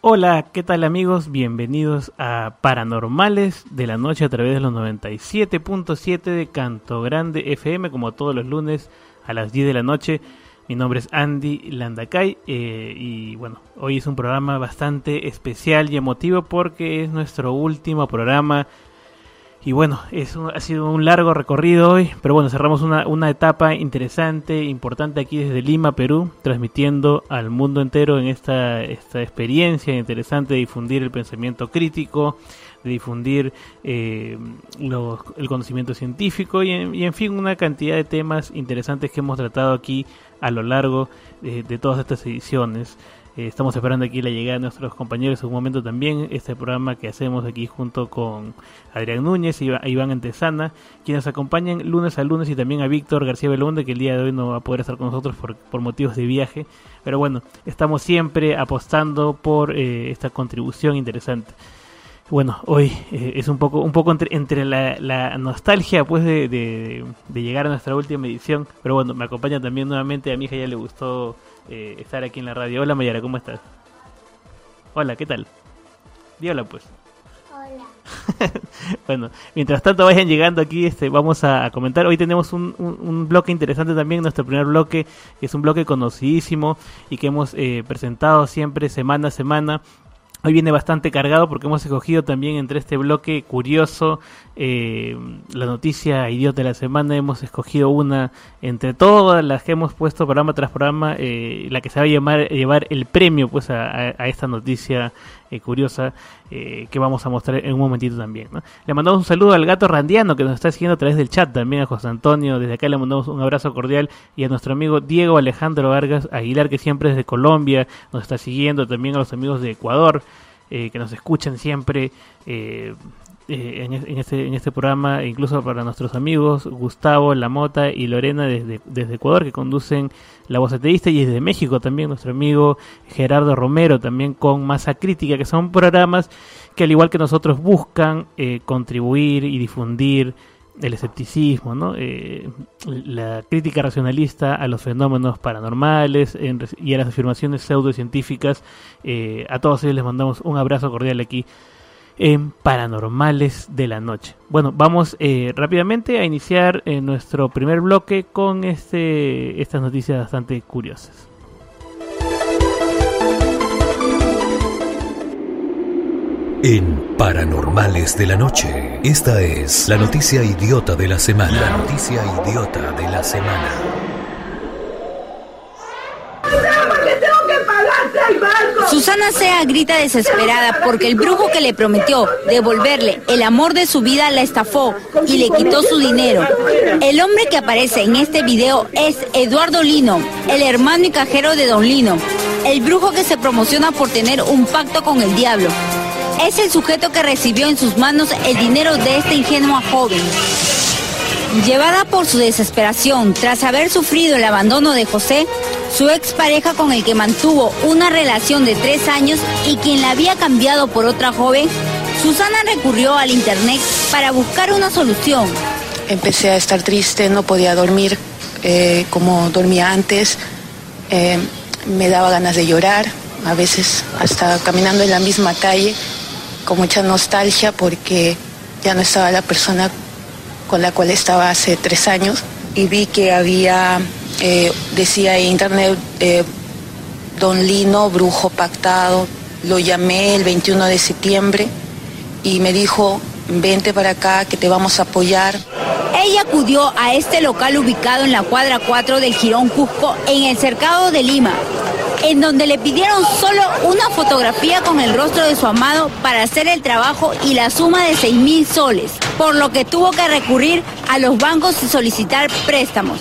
Hola, ¿qué tal amigos? Bienvenidos a Paranormales de la Noche a través de los 97.7 de Canto Grande FM, como todos los lunes a las 10 de la noche. Mi nombre es Andy Landacay eh, y bueno, hoy es un programa bastante especial y emotivo porque es nuestro último programa y bueno, es ha sido un largo recorrido hoy, pero bueno, cerramos una, una etapa interesante, importante aquí desde Lima, Perú, transmitiendo al mundo entero en esta, esta experiencia interesante de difundir el pensamiento crítico, de difundir eh, el conocimiento científico y en, y en, fin una cantidad de temas interesantes que hemos tratado aquí a lo largo de, de todas estas ediciones. Eh, estamos esperando aquí la llegada de nuestros compañeros en un momento también. Este programa que hacemos aquí junto con Adrián Núñez y Iván Antesana, quienes acompañan lunes a lunes y también a Víctor García Belonde, que el día de hoy no va a poder estar con nosotros por, por motivos de viaje. Pero bueno, estamos siempre apostando por eh, esta contribución interesante. Bueno, hoy eh, es un poco, un poco entre, entre la, nostalgia pues de, de, de, llegar a nuestra última edición, pero bueno, me acompaña también nuevamente, a mi hija ya le gustó eh, estar aquí en la radio. Hola Mayara, ¿cómo estás? Hola, ¿qué tal? Di hola pues. Hola. bueno, mientras tanto vayan llegando aquí, este, vamos a, a comentar. Hoy tenemos un, un, un, bloque interesante también, nuestro primer bloque, que es un bloque conocidísimo y que hemos eh, presentado siempre semana a semana Hoy viene bastante cargado porque hemos escogido también entre este bloque curioso eh, la noticia idiota de la semana. Hemos escogido una entre todas las que hemos puesto programa tras programa, eh, la que se va a llamar, llevar el premio pues a, esta noticia eh, curiosa eh, que vamos a mostrar en un momentito también. Le mandamos un saludo al gato randiano que nos está siguiendo a través del chat también a José Antonio. Desde acá le mandamos un abrazo cordial y a nuestro amigo Diego Alejandro Vargas Aguilar que siempre desde Colombia nos está siguiendo. También a los amigos de Ecuador eh, que nos escuchan siempre. Eh, en, en, este, en este programa, incluso para nuestros amigos Gustavo, La Mota y Lorena desde, desde Ecuador, que conducen La Voz Ateísta, y desde México también nuestro amigo Gerardo Romero, también con Masa Crítica, que son programas que al igual que nosotros buscan eh, contribuir y difundir el escepticismo, ¿no? Eh, la crítica racionalista a los fenómenos paranormales en, y a las afirmaciones pseudocientíficas. Eh, a todos ellos les mandamos un abrazo cordial aquí en Paranormales de la Noche. Bueno, vamos eh, rápidamente a iniciar eh, nuestro primer bloque con este, estas noticias bastante curiosas. En Paranormales de la Noche, esta es la noticia idiota de la semana. La noticia idiota de la semana. Susana Sea grita desesperada porque el brujo que le prometió devolverle el amor de su vida la estafó y le quitó su dinero. El hombre que aparece en este video es Eduardo Lino, el hermano y cajero de Don Lino, el brujo que se promociona por tener un pacto con el diablo. Es el sujeto que recibió en sus manos el dinero de esta ingenua joven. Llevada por su desesperación tras haber sufrido el abandono de José, su expareja con el que mantuvo una relación de tres años y quien la había cambiado por otra joven, Susana recurrió al internet para buscar una solución. Empecé a estar triste, no podía dormir eh, como dormía antes, eh, me daba ganas de llorar, a veces hasta caminando en la misma calle, con mucha nostalgia porque ya no estaba la persona con la cual estaba hace tres años y vi que había, eh, decía en internet, eh, Don Lino, brujo pactado. Lo llamé el 21 de septiembre y me dijo, vente para acá que te vamos a apoyar. Ella acudió a este local ubicado en la cuadra 4 del Girón Cusco, en el cercado de Lima, en donde le pidieron solo una fotografía con el rostro de su amado para hacer el trabajo y la suma de 6 mil soles, por lo que tuvo que recurrir a los bancos y solicitar préstamos.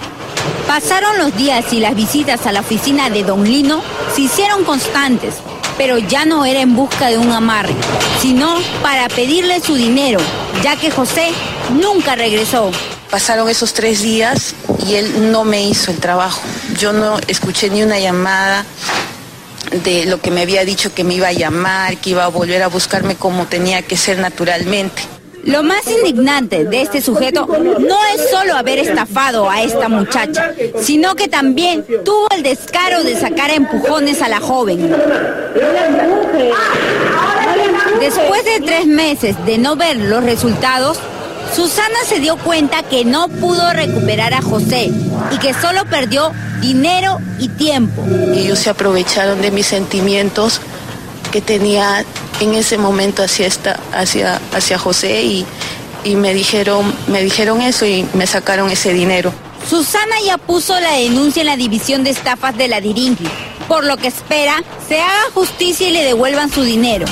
Pasaron los días y las visitas a la oficina de Don Lino se hicieron constantes, pero ya no era en busca de un amarre, sino para pedirle su dinero, ya que José nunca regresó. Pasaron esos tres días y él no me hizo el trabajo. Yo no escuché ni una llamada de lo que me había dicho que me iba a llamar, que iba a volver a buscarme como tenía que ser naturalmente. Lo más indignante de este sujeto no es solo haber estafado a esta muchacha, sino que también tuvo el descaro de sacar empujones a la joven. Después de tres meses de no ver los resultados, Susana se dio cuenta que no pudo recuperar a José y que solo perdió dinero y tiempo. Ellos se aprovecharon de mis sentimientos que tenía en ese momento hacia, esta, hacia, hacia José y, y me, dijeron, me dijeron eso y me sacaron ese dinero. Susana ya puso la denuncia en la división de estafas de la Diringli, por lo que espera se haga justicia y le devuelvan su dinero.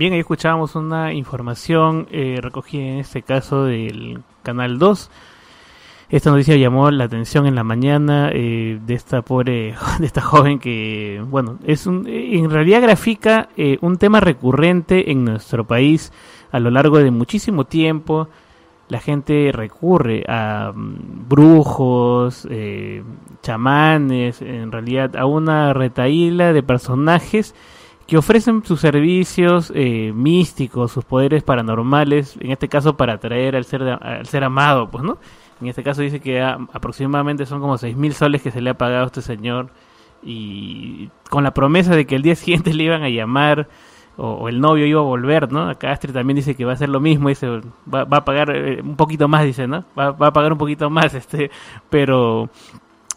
Bien, ahí escuchábamos una información eh, recogida en este caso del Canal 2. Esta noticia llamó la atención en la mañana eh, de esta pobre, de esta joven que, bueno, es un, en realidad grafica eh, un tema recurrente en nuestro país a lo largo de muchísimo tiempo. La gente recurre a mm, brujos, eh, chamanes, en realidad a una retaíla de personajes que ofrecen sus servicios eh, místicos, sus poderes paranormales, en este caso para atraer al ser, al ser amado, pues, ¿no? En este caso dice que aproximadamente son como seis mil soles que se le ha pagado a este señor y con la promesa de que el día siguiente le iban a llamar o, el novio iba a volver, ¿no? Acá Astrid también dice que va a hacer lo mismo, dice, va, va a pagar eh, un poquito más, dice, ¿no? Va, va, a pagar un poquito más, este, pero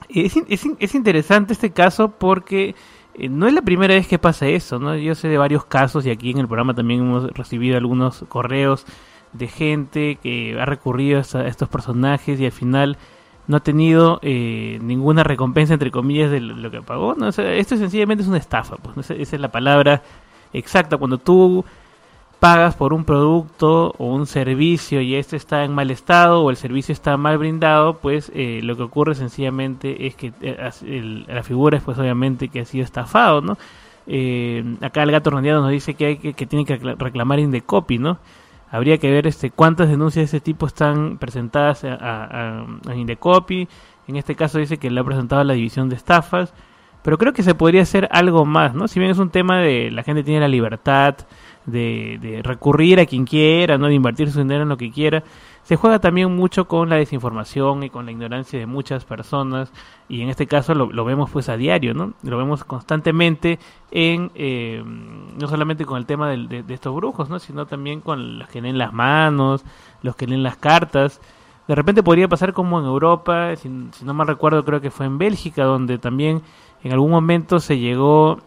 es, es, es interesante este caso porque eh, no es la primera vez que pasa eso, ¿no? Yo sé de varios casos y aquí en el programa también hemos recibido algunos correos de gente que ha recurrido a estos personajes y al final no ha tenido eh, ninguna recompensa entre comillas de lo que pagó. ¿no? esto sencillamente es una estafa, pues esa es la palabra exacta. Cuando tú pagas por un producto o un servicio y este está en mal estado o el servicio está mal brindado, pues eh, lo que ocurre sencillamente es que eh, la figura es pues obviamente que ha sido estafado, ¿no? Eh, acá el gato rondeado nos dice que hay que, que tiene que reclamar Indecopy, ¿no? Habría que ver este cuántas denuncias de ese tipo están presentadas a, a, Indecopy. En este caso dice que le ha presentado la división de estafas. Pero creo que se podría hacer algo más, ¿no? Si bien es un tema de la gente tiene la libertad de, recurrir a quien quiera, ¿no? De invertir su dinero en lo que quiera. Se juega también mucho con la desinformación y con la ignorancia de muchas personas y en este caso lo, vemos pues a diario, ¿no? Lo vemos constantemente en, eh, no solamente con el tema de, estos brujos, ¿no? Sino también con los que leen las manos, los que leen las cartas. De repente podría pasar como en Europa, si, si no mal recuerdo creo que fue en Bélgica, donde también en algún momento se llegó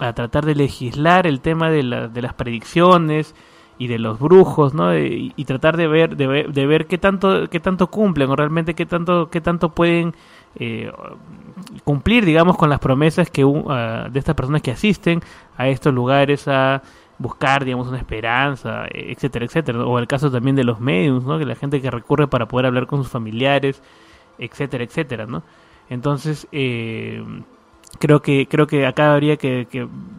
a tratar de legislar el tema de, la, de las predicciones y de los brujos, ¿no? Y, tratar de ver, de ver, de ver qué tanto, qué tanto cumplen o realmente qué tanto, qué tanto pueden eh, cumplir, digamos, con las promesas que uh, de estas personas que asisten a estos lugares a buscar, digamos, una esperanza, etcétera, etcétera. O el caso también de los medios, ¿no? Que la gente que recurre para poder hablar con sus familiares, etcétera, etcétera, ¿no? Entonces, eh, creo que creo que acá habría que,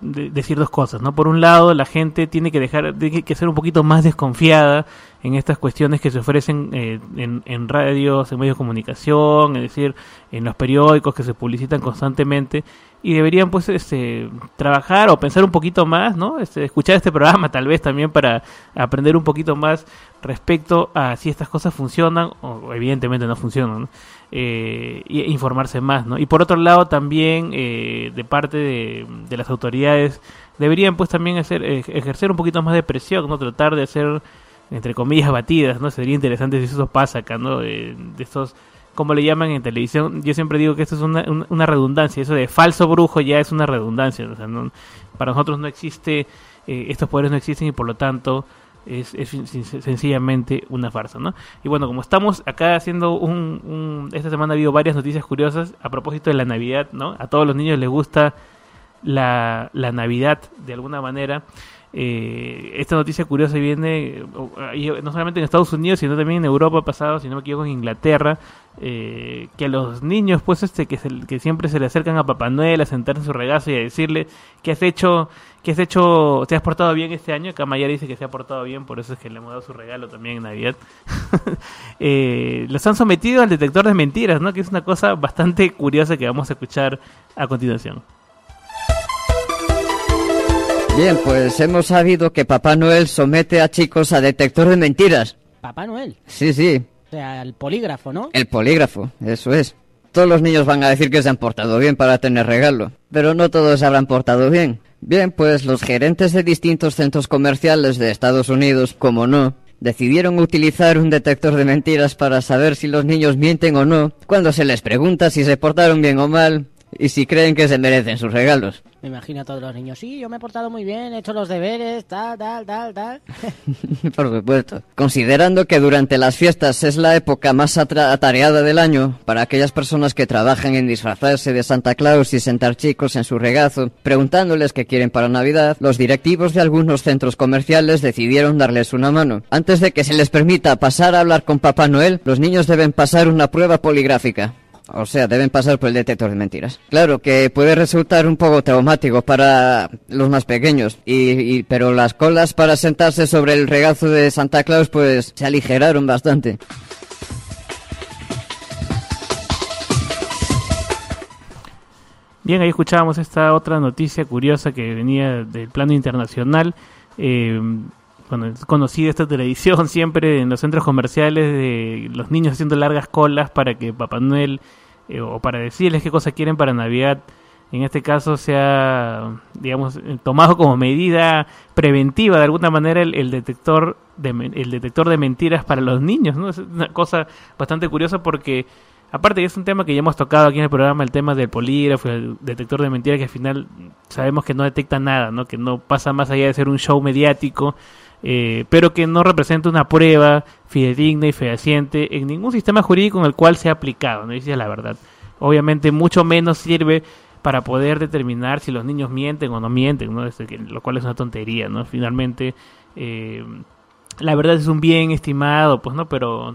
decir dos cosas no por un lado la gente tiene que dejar tiene que ser un poquito más desconfiada en estas cuestiones que se ofrecen eh, en, en, radios en medios de comunicación es decir en los periódicos que se publicitan constantemente y deberían pues este trabajar o pensar un poquito más no este, escuchar este programa tal vez también para aprender un poquito más respecto a si estas cosas funcionan o evidentemente no funcionan ¿no? Eh, informarse más, ¿no? Y por otro lado también eh, de parte de, las autoridades deberían pues también hacer, ejercer un poquito más de presión, ¿no? Tratar de hacer, entre comillas, batidas, ¿no? Sería interesante si eso pasa acá, ¿no? De, estos, como le llaman en televisión, yo siempre digo que esto es una, una redundancia, eso de falso brujo ya es una redundancia, o sea, para nosotros no existe, eh, estos poderes no existen y por lo tanto es, sencillamente una farsa, ¿no? Y bueno, como estamos acá haciendo un, Esta semana ha habido varias noticias curiosas a propósito de la Navidad, ¿no? A todos los niños les gusta la, la Navidad de alguna manera. Eh, esta noticia curiosa viene no solamente en Estados Unidos, sino también en Europa pasado, si no me en Inglaterra, eh, que a los niños, pues, este, que, que siempre se le acercan a Papá Noel a sentarse en su regazo y a decirle que has hecho, que has hecho, te has portado bien este año. Acá Mayara dice que se ha portado bien, por eso es que le hemos dado su regalo también en Navidad. eh, los han sometido al detector de mentiras, ¿no? Que es una cosa bastante curiosa que vamos a escuchar a continuación. Bien, pues hemos sabido que Papá Noel somete a chicos a detector de mentiras. ¿Papá Noel? Sí, sí. O sea, el polígrafo, ¿no? El polígrafo, eso es. Todos los niños van a decir que se han portado bien para tener regalo, pero no todos se habrán portado bien. Bien, pues los gerentes de distintos centros comerciales de Estados Unidos, como no, decidieron utilizar un detector de mentiras para saber si los niños mienten o no, cuando se les pregunta si se portaron bien o mal, y si creen que se merecen sus regalos. Me imagino a todos los niños, sí, yo me he portado muy bien, he hecho los deberes, tal, tal, tal, tal. Por supuesto. Considerando que durante las fiestas es la época más atareada del año, para aquellas personas que trabajan en disfrazarse de Santa Claus y sentar chicos en su regazo, preguntándoles qué quieren para Navidad, los directivos de algunos centros comerciales decidieron darles una mano. Antes de que se les permita pasar a hablar con Papá Noel, los niños deben pasar una prueba poligráfica. O sea, deben pasar por el detector de mentiras. Claro que puede resultar un poco traumático para los más pequeños, y, pero las colas para sentarse sobre el regazo de Santa Claus pues se aligeraron bastante. Bien, ahí escuchábamos esta otra noticia curiosa que venía del plano internacional. Eh, es conocida esta televisión siempre en los centros comerciales de los niños haciendo largas colas para que Papá Noel eh, o para decirles qué cosas quieren para Navidad, en este caso sea, digamos, eh, tomado como medida preventiva de alguna manera el, detector de el detector de mentiras para los niños, ¿no? Es una cosa bastante curiosa porque aparte que es un tema que ya hemos tocado aquí en el programa, el tema del polígrafo, el detector de mentiras que al final sabemos que no detecta nada, ¿no? Que no pasa más allá de ser un show mediático eh, pero que no representa una prueba fidedigna y fehaciente en ningún sistema jurídico en el cual se ha aplicado, no dice la verdad. Obviamente mucho menos sirve para poder determinar si los niños mienten o no mienten, ¿no? lo cual es una tontería, ¿no? Finalmente, eh, la verdad es un bien estimado, pues, ¿no? Pero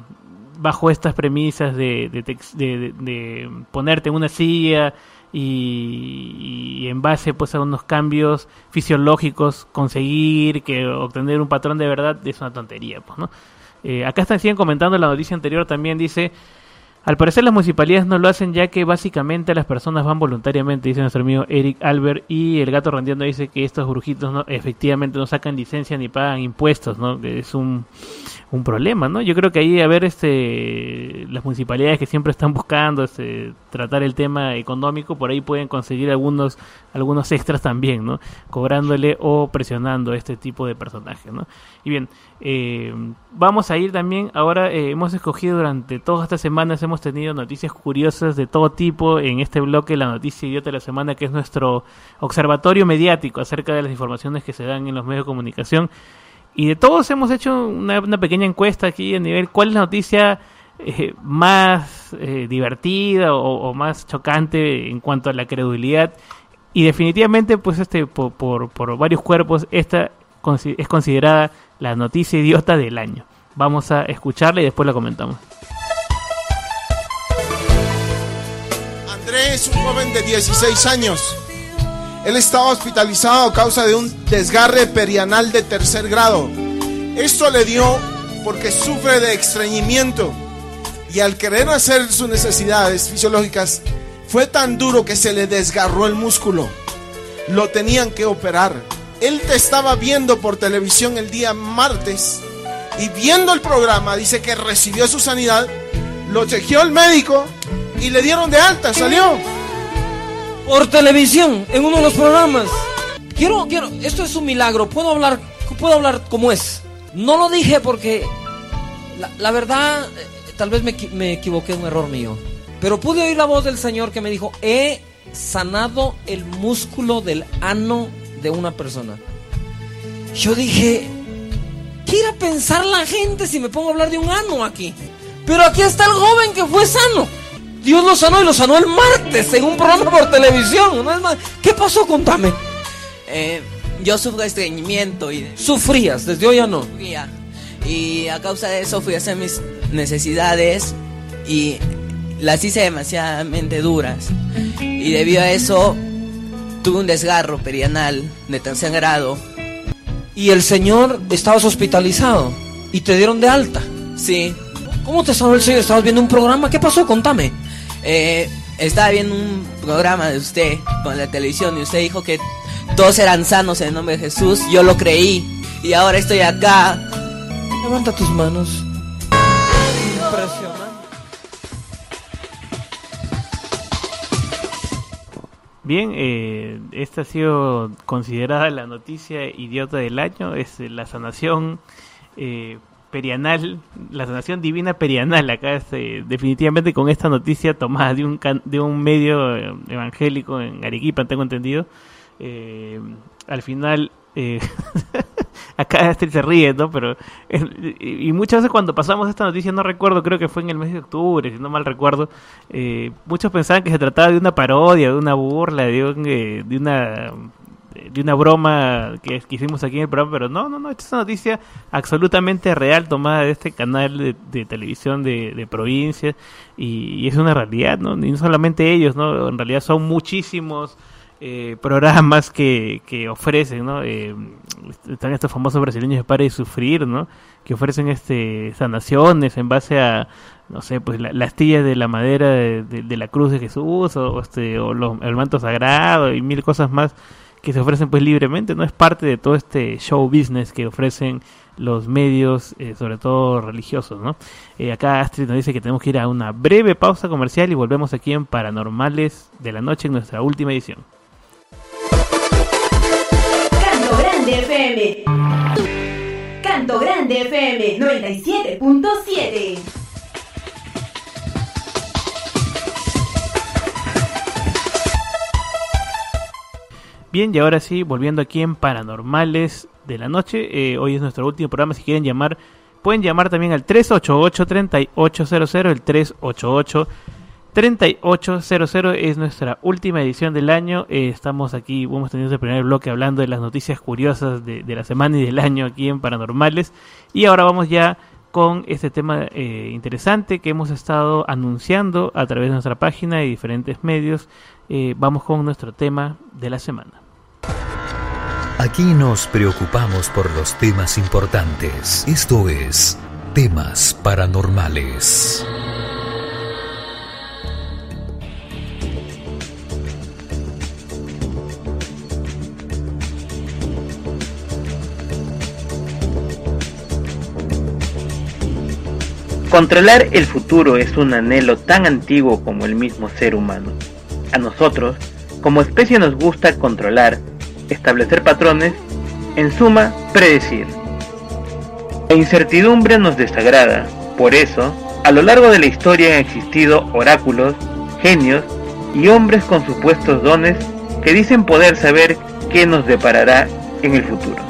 bajo estas premisas de, de, de ponerte en una silla y, en base pues a unos cambios fisiológicos conseguir que obtener un patrón de verdad es una tontería pues no eh, acá están siguen comentando la noticia anterior también dice al parecer las municipalidades no lo hacen ya que básicamente las personas van voluntariamente, dice nuestro amigo Eric Albert, y el gato rendiendo dice que estos brujitos no, efectivamente no sacan licencia ni pagan impuestos, ¿no? Es un, un problema, ¿no? Yo creo que ahí a ver este las municipalidades que siempre están buscando este, tratar el tema económico, por ahí pueden conseguir algunos algunos extras también, ¿no? Cobrándole o presionando a este tipo de personajes, ¿no? Y bien, eh, vamos a ir también, ahora eh, hemos escogido durante todas estas semanas, hemos tenido noticias curiosas de todo tipo en este bloque, la noticia idiota de la semana, que es nuestro observatorio mediático acerca de las informaciones que se dan en los medios de comunicación. Y de todos hemos hecho una, pequeña encuesta aquí a nivel cuál es la noticia eh, más divertida o, más chocante en cuanto a la credibilidad. Y definitivamente, pues este por, por, por varios cuerpos, esta es considerada la noticia idiota del año. Vamos a escucharla y después la comentamos. Andrés un joven de 16 años. Él estaba hospitalizado a causa de un desgarre perianal de tercer grado. Esto le dio porque sufre de estreñimiento y al querer hacer sus necesidades fisiológicas fue tan duro que se le desgarró el músculo. Lo tenían que operar. Él te estaba viendo por televisión el día martes y viendo el programa dice que recibió su sanidad, lo chequeó el médico y le dieron de alta, salió. Por televisión, en uno de los programas. Quiero, quiero, esto es un milagro, puedo hablar, puedo hablar como es. No lo dije porque la, verdad, eh, tal vez me, me equivoqué, un error mío. Pero pude oír la voz del Señor que me dijo, he sanado el músculo del ano de una persona. Yo dije, ¿qué irá a pensar la gente si me pongo a hablar de un ano aquí? Pero aquí está el joven que fue sano. Dios lo sanó y lo sanó el martes en un programa por televisión. ¿Qué pasó? Contame. Eh, yo sufro estreñimiento y Sufrías, desde hoy ya no. sufría. Y a causa de eso fui a hacer mis necesidades y las hice demasiadamente duras. Y debido a eso tuve un desgarro perianal de tercer grado. Y el señor estabas hospitalizado y te dieron de alta. Sí, ¿Cómo te salvó el señor? ¿Estabas viendo un programa? ¿Qué pasó? Contame. Eh, estaba viendo un programa de usted con la televisión y usted dijo que todos eran sanos en el nombre de Jesús. Yo lo creí y ahora estoy acá. Levanta tus manos. Impresionante. Bien, eh, esta ha sido considerada la noticia idiota del año, es la sanación eh, perianal, la sanación divina perianal, acá este, definitivamente con esta noticia tomada de un, can- de un medio eh, evangélico en Arequipa, tengo entendido, eh, al final... eh, acá Astrid se ríe, ¿no? Pero y muchas veces cuando pasamos esta noticia, no recuerdo, creo que fue en el mes de octubre, si no mal recuerdo, muchos pensaban que se trataba de una parodia, de una burla, de, un, de una de una broma que, que hicimos aquí en el programa, pero no, no, no, esta es una noticia absolutamente real tomada de este canal de, televisión de, de provincias y, es una realidad, ¿no? Y no solamente ellos, ¿no? En realidad son muchísimos eh, programas que, que ofrecen, ¿no? Eh, están estos famosos brasileños de Para de Sufrir, ¿no? Que ofrecen este sanaciones en base a, no sé, pues la, la astilla de la madera de, de- de la cruz de Jesús o, o este, o los- el manto sagrado y mil cosas más que se ofrecen pues libremente, ¿no? Es parte de todo este show business que ofrecen los medios, eh, sobre todo religiosos, ¿no? Eh, acá Astrid nos dice que tenemos que ir a una breve pausa comercial y volvemos aquí en Paranormales de la Noche en nuestra última edición. Canto Grande FM. Canto Grande FM 97.7. Bien, y ahora sí, volviendo aquí en Paranormales de la Noche, eh, hoy es nuestro último programa, si quieren llamar, pueden llamar también al 388-3800, el 388-3800 es nuestra última edición del año, eh, estamos aquí, hemos tenido el primer bloque hablando de las noticias curiosas de, la semana y del año aquí en Paranormales, y ahora vamos ya con este tema eh, interesante que hemos estado anunciando a través de nuestra página y diferentes medios, vamos con nuestro tema de la semana. Aquí nos preocupamos por los temas importantes. Esto es Temas Paranormales. Controlar el futuro es un anhelo tan antiguo como el mismo ser humano. A nosotros, como especie nos gusta controlar, establecer patrones, en suma, predecir. La incertidumbre nos desagrada, por eso, a lo largo de la historia han existido oráculos, genios y hombres con supuestos dones que dicen poder saber qué nos deparará en el futuro.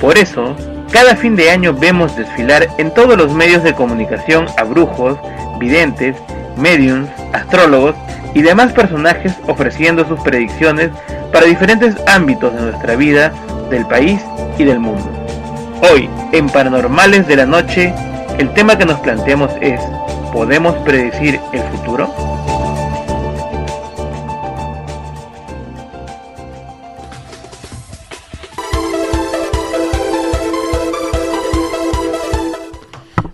Por eso, cada fin de año vemos desfilar en todos los medios de comunicación a brujos, videntes, mediums, astrólogos y demás personajes ofreciendo sus predicciones para diferentes ámbitos de nuestra vida, del país y del mundo. Hoy, en Paranormales de la Noche, el tema que nos planteamos es, ¿podemos predecir el futuro?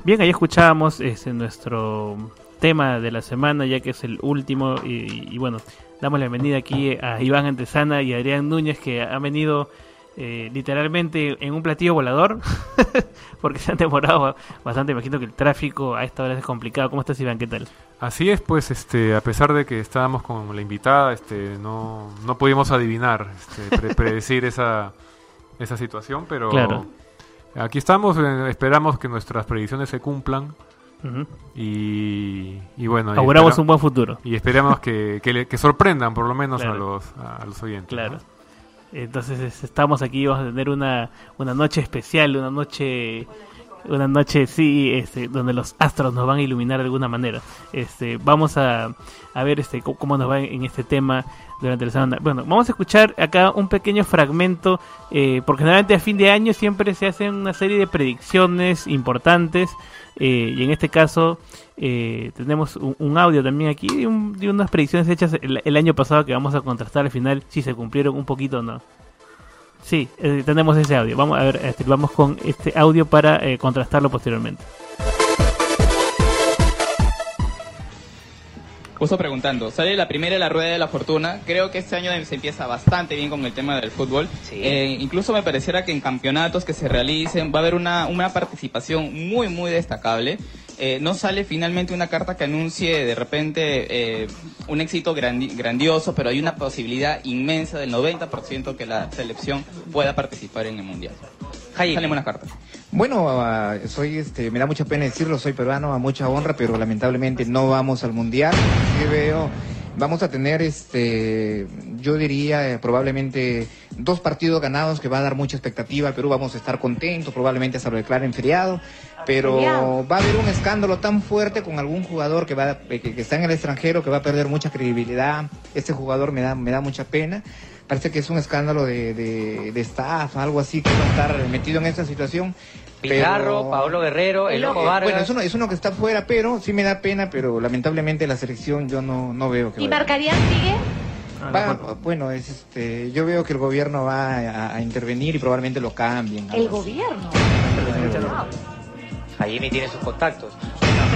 Bien, ahí escuchábamos este, nuestro tema de la semana, ya que es el último. Y, y bueno, damos la bienvenida aquí a Iván Antesana y a Adrián Núñez, que han venido eh, literalmente en un platillo volador, porque se han demorado bastante. Imagino que el tráfico a esta hora es complicado. ¿Cómo estás, Iván? ¿Qué tal? Así es, pues, este, a pesar de que estábamos con la invitada, este, no, no pudimos adivinar, este, pre- predecir esa, esa situación, pero Claro. aquí estamos, eh, esperamos que nuestras predicciones se cumplan Y, y bueno, Auguramos un buen futuro. y esperamos que, que, le- que sorprendan por lo menos a los a los oyentes. Claro. ¿no? Entonces es- estamos aquí, vamos a tener una, una noche especial, una noche una noche sí este donde los astros nos van a iluminar de alguna manera este vamos a, a ver este cómo, cómo nos va en este tema durante la semana bueno vamos a escuchar acá un pequeño fragmento eh, porque generalmente a fin de año siempre se hacen una serie de predicciones importantes eh, y en este caso eh, tenemos un, audio también aquí de, un- de unas predicciones hechas el, el año pasado que vamos a contrastar al final si se cumplieron un poquito o no Sí, eh, tenemos ese audio. Vamos a ver, este, vamos con este audio para eh, contrastarlo posteriormente. Justo preguntando, sale la primera de la rueda de la fortuna. Creo que este año se empieza bastante bien con el tema del fútbol. Eh, incluso me pareciera que en campeonatos que se realicen va a haber una, una participación muy, muy destacable. Eh, no sale finalmente una carta que anuncie de repente eh, un éxito grandi- grandioso, pero hay una posibilidad inmensa del 90% que la selección pueda participar en el Mundial. Salen buenas cartas. Bueno, ah, soy, este, me da mucha pena decirlo, soy peruano a mucha honra, pero lamentablemente no vamos al mundial. Sí veo, vamos a tener, este, yo diría eh, probablemente dos partidos ganados que va a dar mucha expectativa. Al Perú vamos a estar contentos, probablemente se lo declaren feriado, pero va a haber un escándalo tan fuerte con algún jugador que va, que, que está en el extranjero, que va a perder mucha credibilidad. Este jugador me da, me da mucha pena. Parece que es un escándalo de, de, de estafa, algo así, que va a estar metido en esta situación. Pizarro, pero- Paolo Guerrero, el Ojo Vargas. Bueno, es uno, es uno que está fuera, pero sí me da pena, pero lamentablemente la selección yo no, no veo que ¿Y vaya. Marcarían sigue? Va- bueno, es este, yo veo que el gobierno va a, a intervenir y probablemente lo cambien. El gobierno. Jaime tiene sus contactos.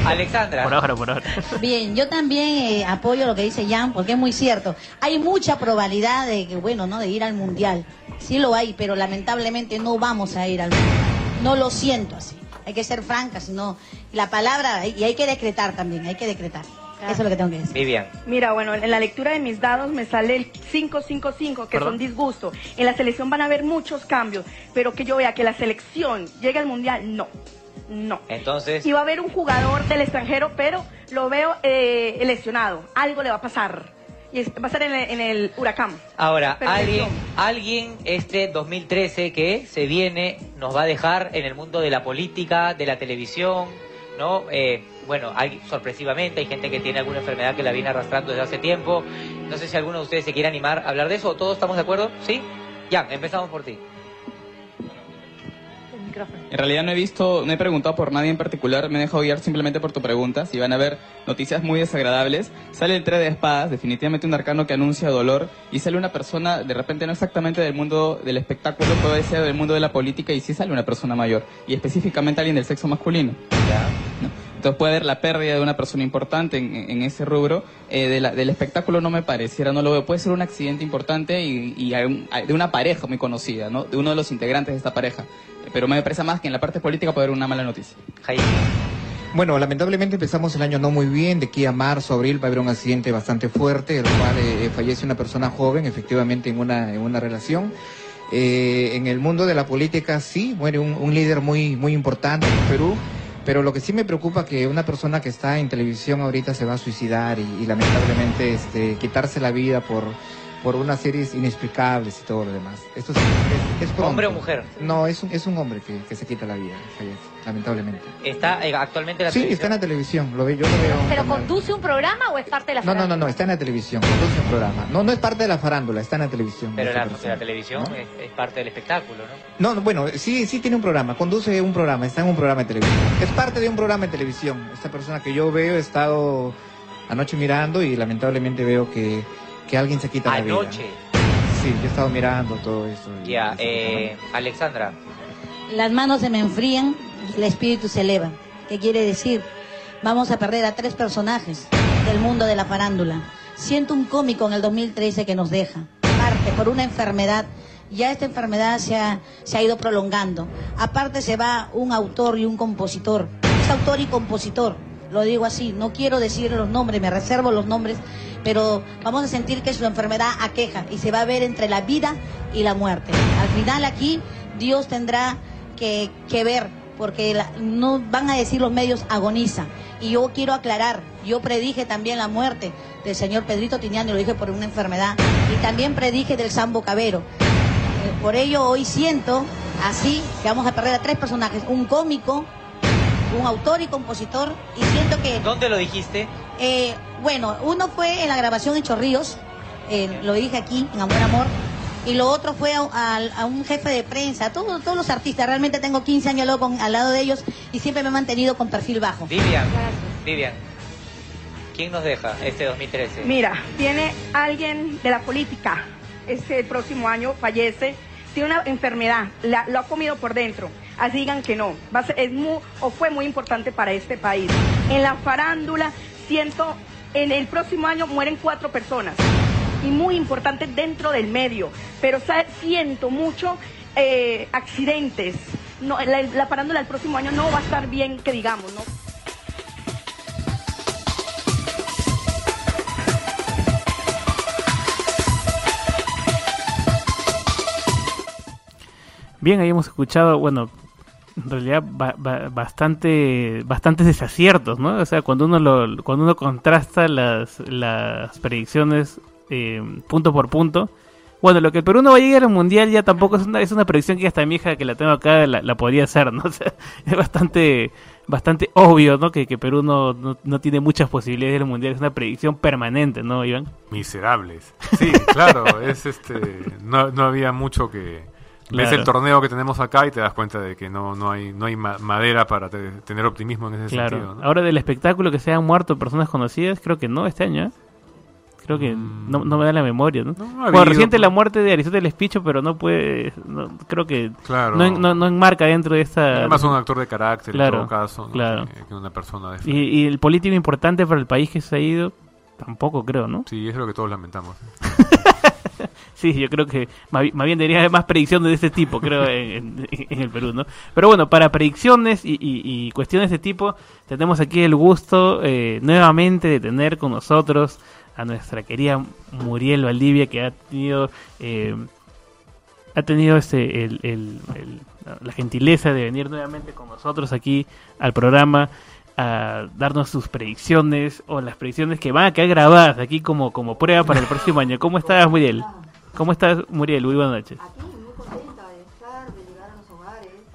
Alexandra. Por ahora, por ahora. Bien, yo también eh, apoyo lo que dice Jan, porque es muy cierto. Hay mucha probabilidad de que, bueno, ¿no? De ir al mundial. Sí lo hay, pero lamentablemente no vamos a ir al mundial. No lo siento así. Hay que ser franca, sino la palabra, y hay que decretar también, hay que decretar. Eso es lo que tengo que decir. Vivian. Mira, bueno, en la lectura de mis dados me sale el 555, que Perdón. son disgusto. En la selección van a haber muchos cambios, pero que yo vea que la selección llegue al mundial, no. No. Entonces, va a haber un jugador del extranjero, pero lo veo eh, lesionado. Algo le va a pasar. Y es- va a ser en el, en el huracán. ahora, alguien, alguien este 2013 que se viene nos va a dejar en el mundo de la política, de la televisión, ¿no? Eh, bueno, hay, sorpresivamente hay gente que tiene alguna enfermedad que la viene arrastrando desde hace tiempo. No sé si alguno de ustedes se quiere animar a hablar de eso. ¿Todos estamos de acuerdo? ¿Sí? Ya, empezamos por ti. En realidad no he visto, no he preguntado por nadie en particular, me he dejado guiar simplemente por tu pregunta. Si van a ver noticias muy desagradables, sale el 3 de espadas, definitivamente un arcano que anuncia dolor, y sale una persona, de repente no exactamente del mundo del espectáculo, puede ser del mundo de la política, y sí sale una persona mayor, y específicamente alguien del sexo masculino. ¿no? Entonces puede haber la pérdida de una persona importante en, en ese rubro. Eh, de la- del espectáculo no me pareciera, no lo veo. Puede ser un accidente importante y, y hay un- hay- de una pareja muy conocida, ¿no? De uno de los integrantes de esta pareja. Eh, Pero me parece más que en la parte política puede haber una mala noticia. Bueno, lamentablemente empezamos el año no muy bien, de aquí a marzo, abril va a haber un accidente bastante fuerte, el cual eh, fallece una persona joven, efectivamente en una, en una relación. Eh, en el mundo de la política sí, muere un, un líder muy, muy importante en Perú, pero lo que sí me preocupa que una persona que está en televisión ahorita se va a suicidar y, lamentablemente este, quitarse la vida por, por unas series inexplicables y todo lo demás. Esto es, es- es pronto. ¿Hombre o mujer? No, es un, es un hombre que, que se quita la vida, fallece, lamentablemente. ¿Está eh, actualmente en la Sí, televisión? está en la televisión, lo veo, yo lo veo. ¿Pero conduce un programa o es parte de la No, no, no, farándula? no, está en la televisión, conduce un programa. No, no es parte de la farándula, está en la televisión. Pero la televisión es, es parte del espectáculo, ¿no? No, no, bueno, sí, sí tiene un programa, conduce un programa, está en un programa de televisión. Es parte de un programa de televisión. Esta persona que yo veo he estado anoche mirando y lamentablemente veo que, que alguien se quita la vida. Anoche. Sí, yo he estado mirando todo eso. y- Ya, eh, Alexandra. Las manos se me enfrían y el espíritu se eleva. ¿Qué quiere decir? Vamos a perder a tres personajes del mundo de la farándula. Siento un cómico en el 2013 que nos deja. Aparte, por una enfermedad, ya esta enfermedad se ha, se ha ido prolongando. Aparte se va un autor y un compositor. Es autor y compositor. Lo digo así, no quiero decir los nombres, me reservo los nombres, pero vamos a sentir que su enfermedad aqueja y se va a ver entre la vida y la muerte. Al final aquí Dios tendrá que, que ver, porque la- no van a decir los medios agoniza. Y yo quiero aclarar, yo predije también la muerte del señor Pedrito Tiniano, lo dije por una enfermedad, y también predije del Sambo Cabero. Eh, Por ello hoy siento Así que vamos a perder a tres personajes, un cómico, un autor y compositor, y siento que... ¿Dónde lo dijiste? Eh, bueno, uno fue en la grabación en Chorrillos, eh, lo dije aquí, en Amor Amor, y lo otro fue a, a- a un jefe de prensa, todos, todos los artistas, realmente tengo 15 años luego con- al lado de ellos y siempre me he mantenido con perfil bajo. Vivian, Vivian, ¿quién nos deja este 2013? Mira, viene alguien de la política. Este próximo año fallece. Tiene una enfermedad, la- lo ha comido por dentro. Así digan que no. Va a ser- es muy, o fue muy importante para este país. En la farándula, siento, en el próximo año mueren cuatro personas. Y muy importante dentro del medio. Pero siento mucho eh, accidentes. La, la farándula el próximo año no va a estar bien, que digamos, ¿no? Bien, ahí hemos escuchado, bueno, en realidad ba- ba- bastante, bastantes desaciertos, ¿no? O sea, cuando uno lo, cuando uno contrasta las, las predicciones eh, punto por punto. Bueno, lo que el Perú no va a llegar al mundial ya tampoco es una, es una predicción que hasta mi hija que la tengo acá la, la podría hacer, ¿no? O sea, es bastante, bastante obvio, ¿no? Que, que Perú no, no, no tiene muchas posibilidades del mundial, es una predicción permanente, ¿no, Iván? Miserables. Sí, claro, es este no, no había mucho que ves el torneo que tenemos acá y te das cuenta de que no no hay no hay ma- madera para te- tener optimismo en ese Claro. sentido, ¿no? Ahora del espectáculo que se han muerto personas conocidas, creo que no este año, ¿eh? Creo que no, no me da la memoria, ¿no? ha bueno, habido, reciente la muerte de Aristóteles Picho, pero no puede, no- creo que Claro. no, en- no, no enmarca dentro de esta... Era más un actor de carácter Claro, en todo caso, ¿no? claro. que, que una persona de. Y, y el político importante para el país que se ha ido, tampoco creo, ¿no? Sí, es lo que todos lamentamos. Sí, yo creo que más, bi- más bien debería haber más predicciones de este tipo, creo, en, en- en el Perú, ¿no? Pero bueno, para predicciones y, y- y cuestiones de este tipo, tenemos aquí el gusto eh, nuevamente de tener con nosotros a nuestra querida Muriel Valdivia, que ha tenido... eh, ha tenido este el, el- el- la gentileza de venir nuevamente con nosotros aquí al programa a darnos sus predicciones o las predicciones que van a quedar grabadas aquí como, como prueba para el próximo año. ¿Cómo estás, Muriel? ¿Cómo estás, Muriel? Muy buenas noches.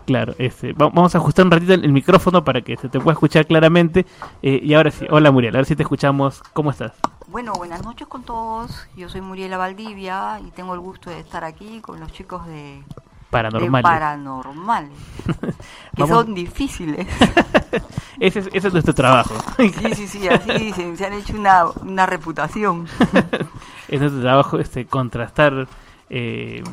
Claro, este, va- vamos a ajustar un ratito el, el micrófono para que se te pueda escuchar claramente. Eh, y ahora sí, hola Muriel, a ver si te escuchamos. ¿Cómo estás? Bueno, buenas noches con todos. Yo soy Muriela Valdivia y tengo el gusto de estar aquí con los chicos de Paranormales. de paranormales, que Vamos- son difíciles. Ese es, ese es nuestro trabajo. sí, sí, sí, así dicen, se han hecho una, una reputación. es nuestro trabajo este, contrastar eh,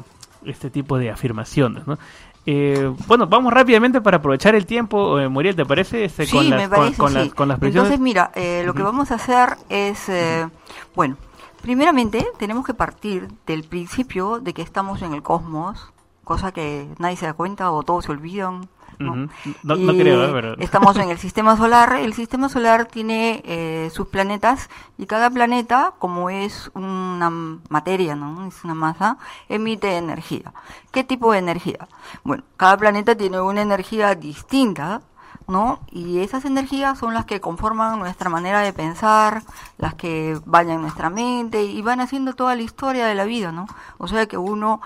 este tipo de afirmaciones, ¿no? Eh, bueno, vamos rápidamente para aprovechar el tiempo, eh, Muriel, ¿te parece? Este, Sí, con las, me con- parece, con, sí. las, con las? Entonces, mira, eh, lo que Ujú. vamos a hacer es, eh, bueno, primeramente tenemos que partir del principio de que estamos en el cosmos, cosa que nadie se da cuenta o todos se olvidan. ¿No? Ujú. No, no Y creo, ¿eh? pero... Estamos en el sistema solar. El sistema solar tiene eh, sus planetas y cada planeta, como es una materia, ¿no? Es una masa, emite energía. ¿Qué tipo de energía? Bueno, cada planeta tiene una energía distinta, ¿no? Y esas energías son las que conforman nuestra manera de pensar, las que bañan nuestra mente y van haciendo toda la historia de la vida, ¿no? O sea que uno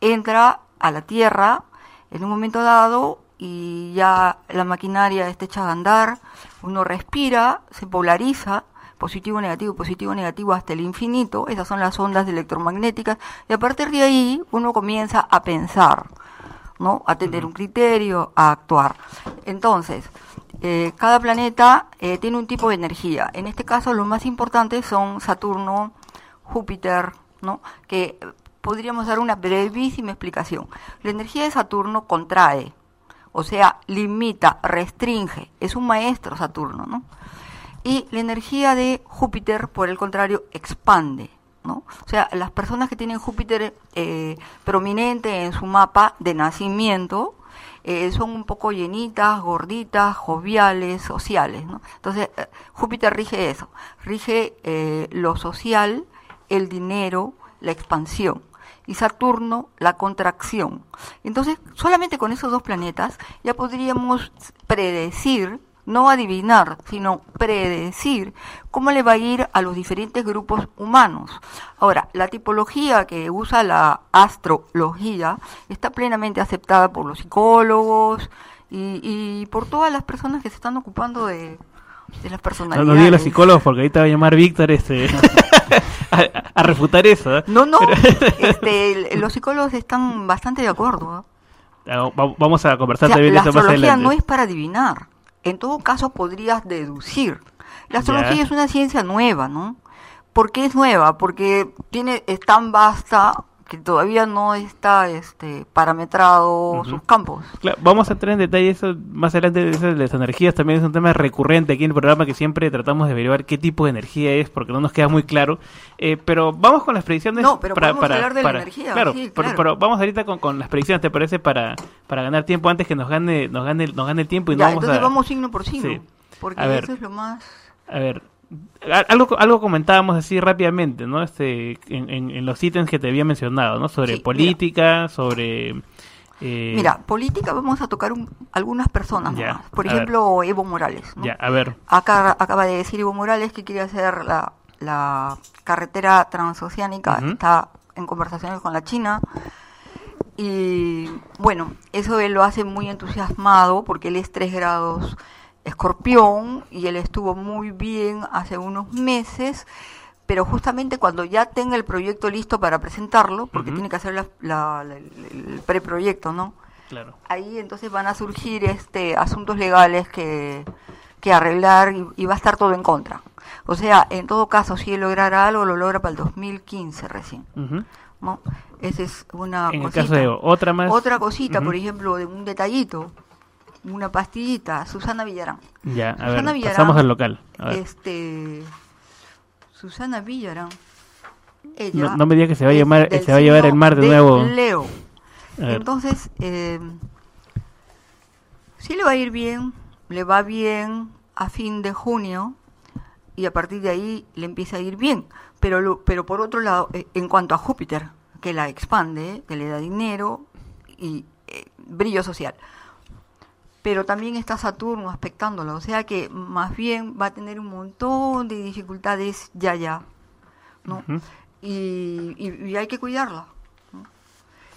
entra a la Tierra en un momento dado y ya la maquinaria está hecha a andar, uno respira, se polariza, positivo, negativo, positivo, negativo hasta el infinito, esas son las ondas electromagnéticas, y a partir de ahí uno comienza a pensar, ¿no? A tener un criterio, a actuar. Entonces, eh, cada planeta eh, tiene un tipo de energía. En este caso, los más importantes son Saturno, Júpiter, ¿no? Que podríamos dar una brevísima explicación. La energía de Saturno contrae, o sea, limita, restringe, es un maestro Saturno, ¿no? Y la energía de Júpiter, por el contrario, expande, ¿no? O sea, las personas que tienen Júpiter eh, prominente en su mapa de nacimiento eh, son un poco llenitas, gorditas, joviales, sociales. Entonces, eh, Júpiter rige eso, rige lo social, el dinero, la expansión y Saturno la contracción. Entonces, solamente con esos dos planetas ya podríamos predecir no adivinar, sino predecir cómo le va a ir a los diferentes grupos humanos. Ahora, la tipología que usa la astrología está plenamente aceptada por los psicólogos y, por todas las personas que se están ocupando de, de las No, personalidades. no diga los psicólogos porque ahorita va a llamar Víctor este, a, a refutar eso. ¿eh? No, no, este, los psicólogos están bastante de acuerdo. ¿eh? Ah, va- Vamos a O conversar sea, también la más astrología no es para adivinar. En todo caso, podrías deducir. La astrología Ya. es una ciencia nueva, ¿no? ¿Por qué es nueva? Porque tiene, es tan vasta que todavía no está este, parametrado sus campos. Claro, vamos a entrar en detalle eso más adelante. De las energías también es un tema recurrente aquí en el programa que siempre tratamos de averiguar qué tipo de energía es porque no nos queda muy claro. Eh, pero vamos con las predicciones. No, pero podemos hablar de la energía, Claro, sí, pero- claro. pero vamos ahorita con, con las predicciones, ¿te parece? Para, para ganar tiempo antes que nos gane nos gane, nos gane el tiempo y Ya, no vamos entonces a... vamos signo por signo. Sí. Porque A ver. eso es lo más... A ver, algo, algo comentábamos así rápidamente, ¿no? Este, en, en- en los ítems que te había mencionado, ¿no? Sobre Sí, mira. política, sobre... eh, Mira, política vamos a tocar un- algunas personas Ya, nomás. Por ver. ejemplo, Evo Morales. ¿no? Ya, a ver. Acá acaba de decir Evo Morales que quiere hacer la, la carretera transoceánica, está en conversaciones con la China. Y bueno, eso él lo hace muy entusiasmado porque él es 3 grados escorpión y él estuvo muy bien hace unos meses, pero justamente cuando ya tenga el proyecto listo para presentarlo, porque tiene que hacer la- la- la- el preproyecto, ¿no? Claro. ahí entonces van a surgir este asuntos legales que, que arreglar y, y va a estar todo en contra. O sea, en todo caso, si él lograra algo, lo logra para el 2015 recién. Ujú. ¿no? Esa es una En el cosita. caso de. Otra más. Otra cosita, por ejemplo, de un detallito, una pastillita, Susana Villarán. Ya, a Susana ver, Villarán, pasamos al local. A ver. Este, Susana Villarán. Ella No, no me diga que se va a llamar, se va a llevar el mar de, de nuevo. Leo. Entonces, eh, sí le va a ir bien, le va bien a fin de junio y a partir de ahí le empieza a ir bien. Pero, lo- pero por otro lado, eh, en cuanto a Júpiter, que la expande, que le da dinero y eh, brillo social. Pero también está Saturno aspectándolo, o sea que más bien va a tener un montón de dificultades ya ya, ¿no? Y, y- y hay que cuidarla. ¿no?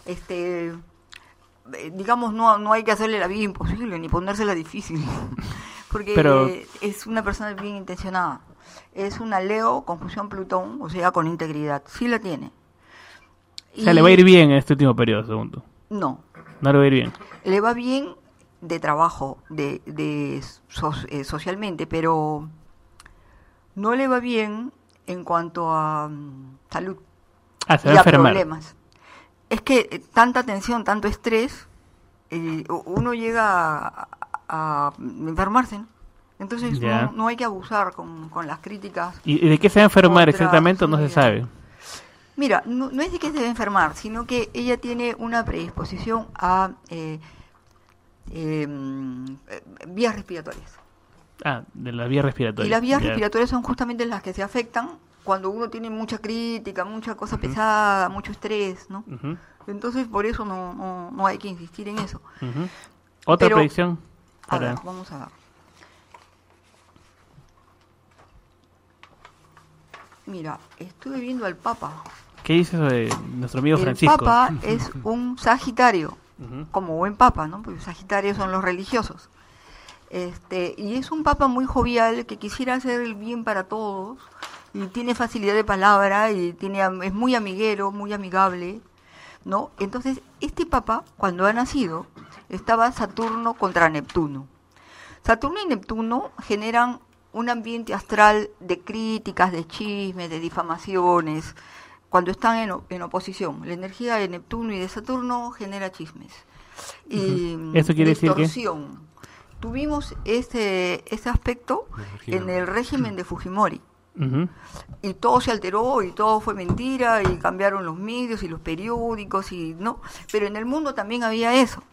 Este, eh, digamos, no, no hay que hacerle la vida imposible ni ponérsela difícil, porque Pero- es una persona bien intencionada. Es una Leo, conjunción Plutón, o sea, con integridad. Sí la tiene. O sea, le va a ir bien en este último periodo, segundo. No, No le va a ir bien. le va bien de trabajo, de, de so- eh, socialmente, pero no le va bien en cuanto a mm, salud Ah, se y va a a enfermar. problemas. Es que eh, tanta tensión, tanto estrés, eh, uno llega a, a enfermarse, ¿no? Entonces no, no hay que abusar con, con las críticas. ¿Y de qué se va a enfermar exactamente no se sabe? Mira, no, no es de que se debe enfermar, sino que ella tiene una predisposición a eh, eh, vías respiratorias. Ah, de la vía respiratoria. Y las vías respiratorias son justamente las que se afectan cuando uno tiene mucha crítica, mucha cosa pesada, mucho estrés, ¿no? Entonces, por eso no, no, no hay que insistir en eso. ¿Otra Pero- predicción? A Para- ver, vamos a ver. Mira, estuve viendo al Papa. ¿Qué dice sobre nuestro amigo el Francisco? Papa es un Sagitario, Como buen Papa, ¿no? Porque Sagitarios son los religiosos. Este, y es un Papa muy jovial que quisiera hacer el bien para todos y tiene facilidad de palabra y tiene es muy amiguero, muy amigable, ¿no? Entonces, este Papa cuando ha nacido estaba Saturno contra Neptuno. Saturno y Neptuno generan un ambiente astral de críticas, de chismes, de difamaciones, cuando están en, o- en oposición. La energía de Neptuno y de Saturno genera chismes. Y Ujú. ¿Eso quiere decir qué? distorsión. Tuvimos este, este aspecto en el régimen de Fujimori. Y todo se alteró y todo fue mentira y cambiaron los medios y los periódicos y no. Pero en el mundo también había eso.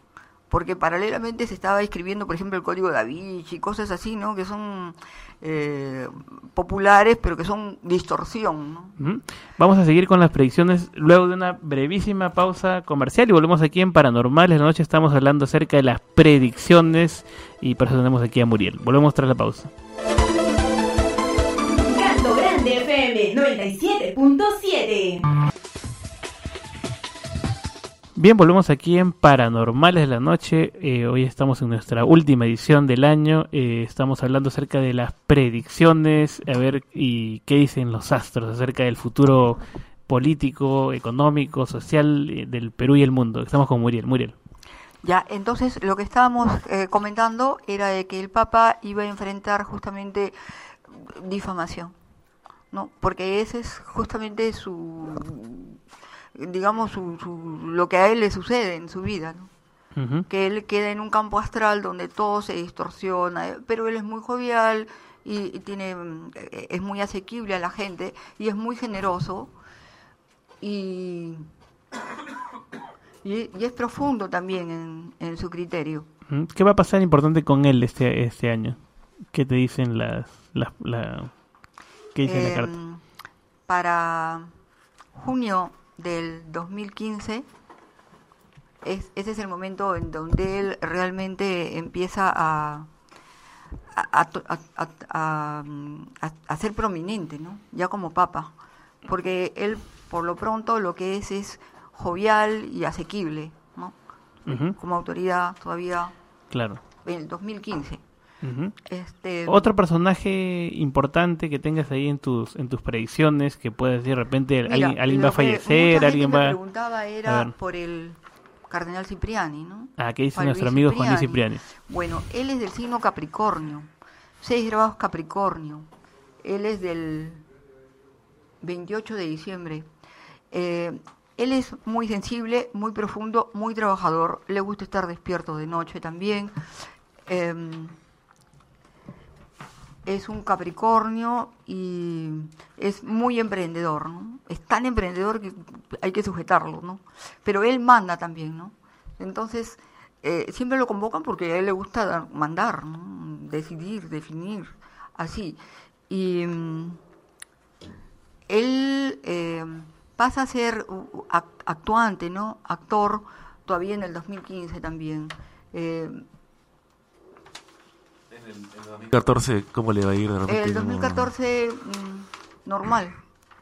porque paralelamente se estaba escribiendo, por ejemplo, el Código da Vinci, cosas así, ¿no? Que son eh, populares, pero que son distorsión, ¿no? Vamos a seguir con las predicciones luego de una brevísima pausa comercial y volvemos aquí en Paranormales. La noche estamos hablando acerca de las predicciones y por eso tenemos aquí a Muriel. Volvemos tras la pausa. Canto Grande FM 97.7. Bien, volvemos aquí en Paranormales de la Noche. Eh, hoy estamos en nuestra última edición del año. Eh, estamos hablando acerca de las predicciones, a ver y qué dicen los astros acerca del futuro político, económico, social eh, del Perú y el mundo. Estamos con Muriel. Muriel. Ya, entonces lo que estábamos comentando era de que el Papa iba a enfrentar justamente difamación, ¿no? Porque ese es justamente su, digamos, su, su- lo que a él le sucede en su vida, que él queda en un campo astral donde todo se distorsiona, eh, pero él es muy jovial y, y tiene mm, eh, es muy asequible a la gente y es muy generoso y, y, y es profundo también en, en su criterio. ¿Qué va a pasar importante con él este, este año? ¿Qué te dicen las... las la, ¿Qué dice la Eh, carta? Para junio del 2015, es, ese es el momento en donde él realmente empieza a, a, ser prominente, ¿no? ya como papa, porque él por lo pronto lo que es es jovial y asequible, ¿no? Como autoridad todavía Claro. en el 2015. Este, Otro personaje importante que tengas ahí en tus en tus predicciones que puedes decir de repente Mira, alguien, alguien va a fallecer, alguien me va preguntaba era por el cardenal Cipriani, ¿no? Ah, ¿qué dice nuestro amigo Juan Luis Cipriani? Bueno, él es del signo Capricornio, seis grados Capricornio. Él es del 28 de diciembre. Eh, él es muy sensible, muy profundo, muy trabajador. Le gusta estar despierto de noche también. Em, es un Capricornio y es muy emprendedor, ¿no? Es tan emprendedor que hay que sujetarlo, ¿no? Pero él manda también, ¿no? Entonces, eh, siempre lo convocan porque a él le gusta dar- mandar. Decidir, definir, así. Y mm, él eh, pasa a ser ac- actuante, ¿no? Actor todavía en el 2015 también. Eh, 2014, ¿cómo le va a ir de repente? el como- 2014 mm, normal.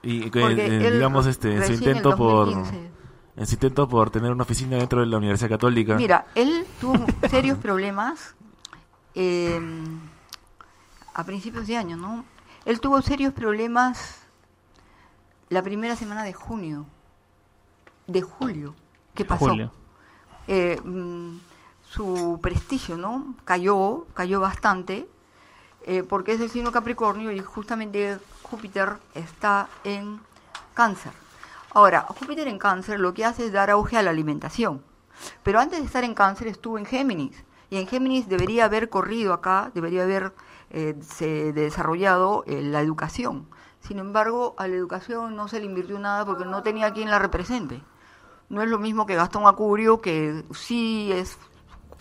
Y eh, él digamos, este, en su el intento por 2015. en su intento por tener una oficina dentro de la Universidad Católica. Mira, él tuvo serios problemas eh, a principios de año, ¿no? Él tuvo serios problemas la primera semana de junio, de julio. ¿Qué pasó? Julio. Eh, mm, su prestigio, ¿no? Cayó, cayó bastante, eh, porque es el signo Capricornio y justamente Júpiter está en Cáncer. Ahora, Júpiter en Cáncer lo que hace es dar auge a la alimentación. Pero antes de estar en Cáncer estuvo en Géminis. Y en Géminis debería haber corrido acá, debería haber eh, se desarrollado eh, la educación. Sin embargo, a la educación no se le invirtió nada porque no tenía quien la represente. No es lo mismo que Gastón Acurio, que sí es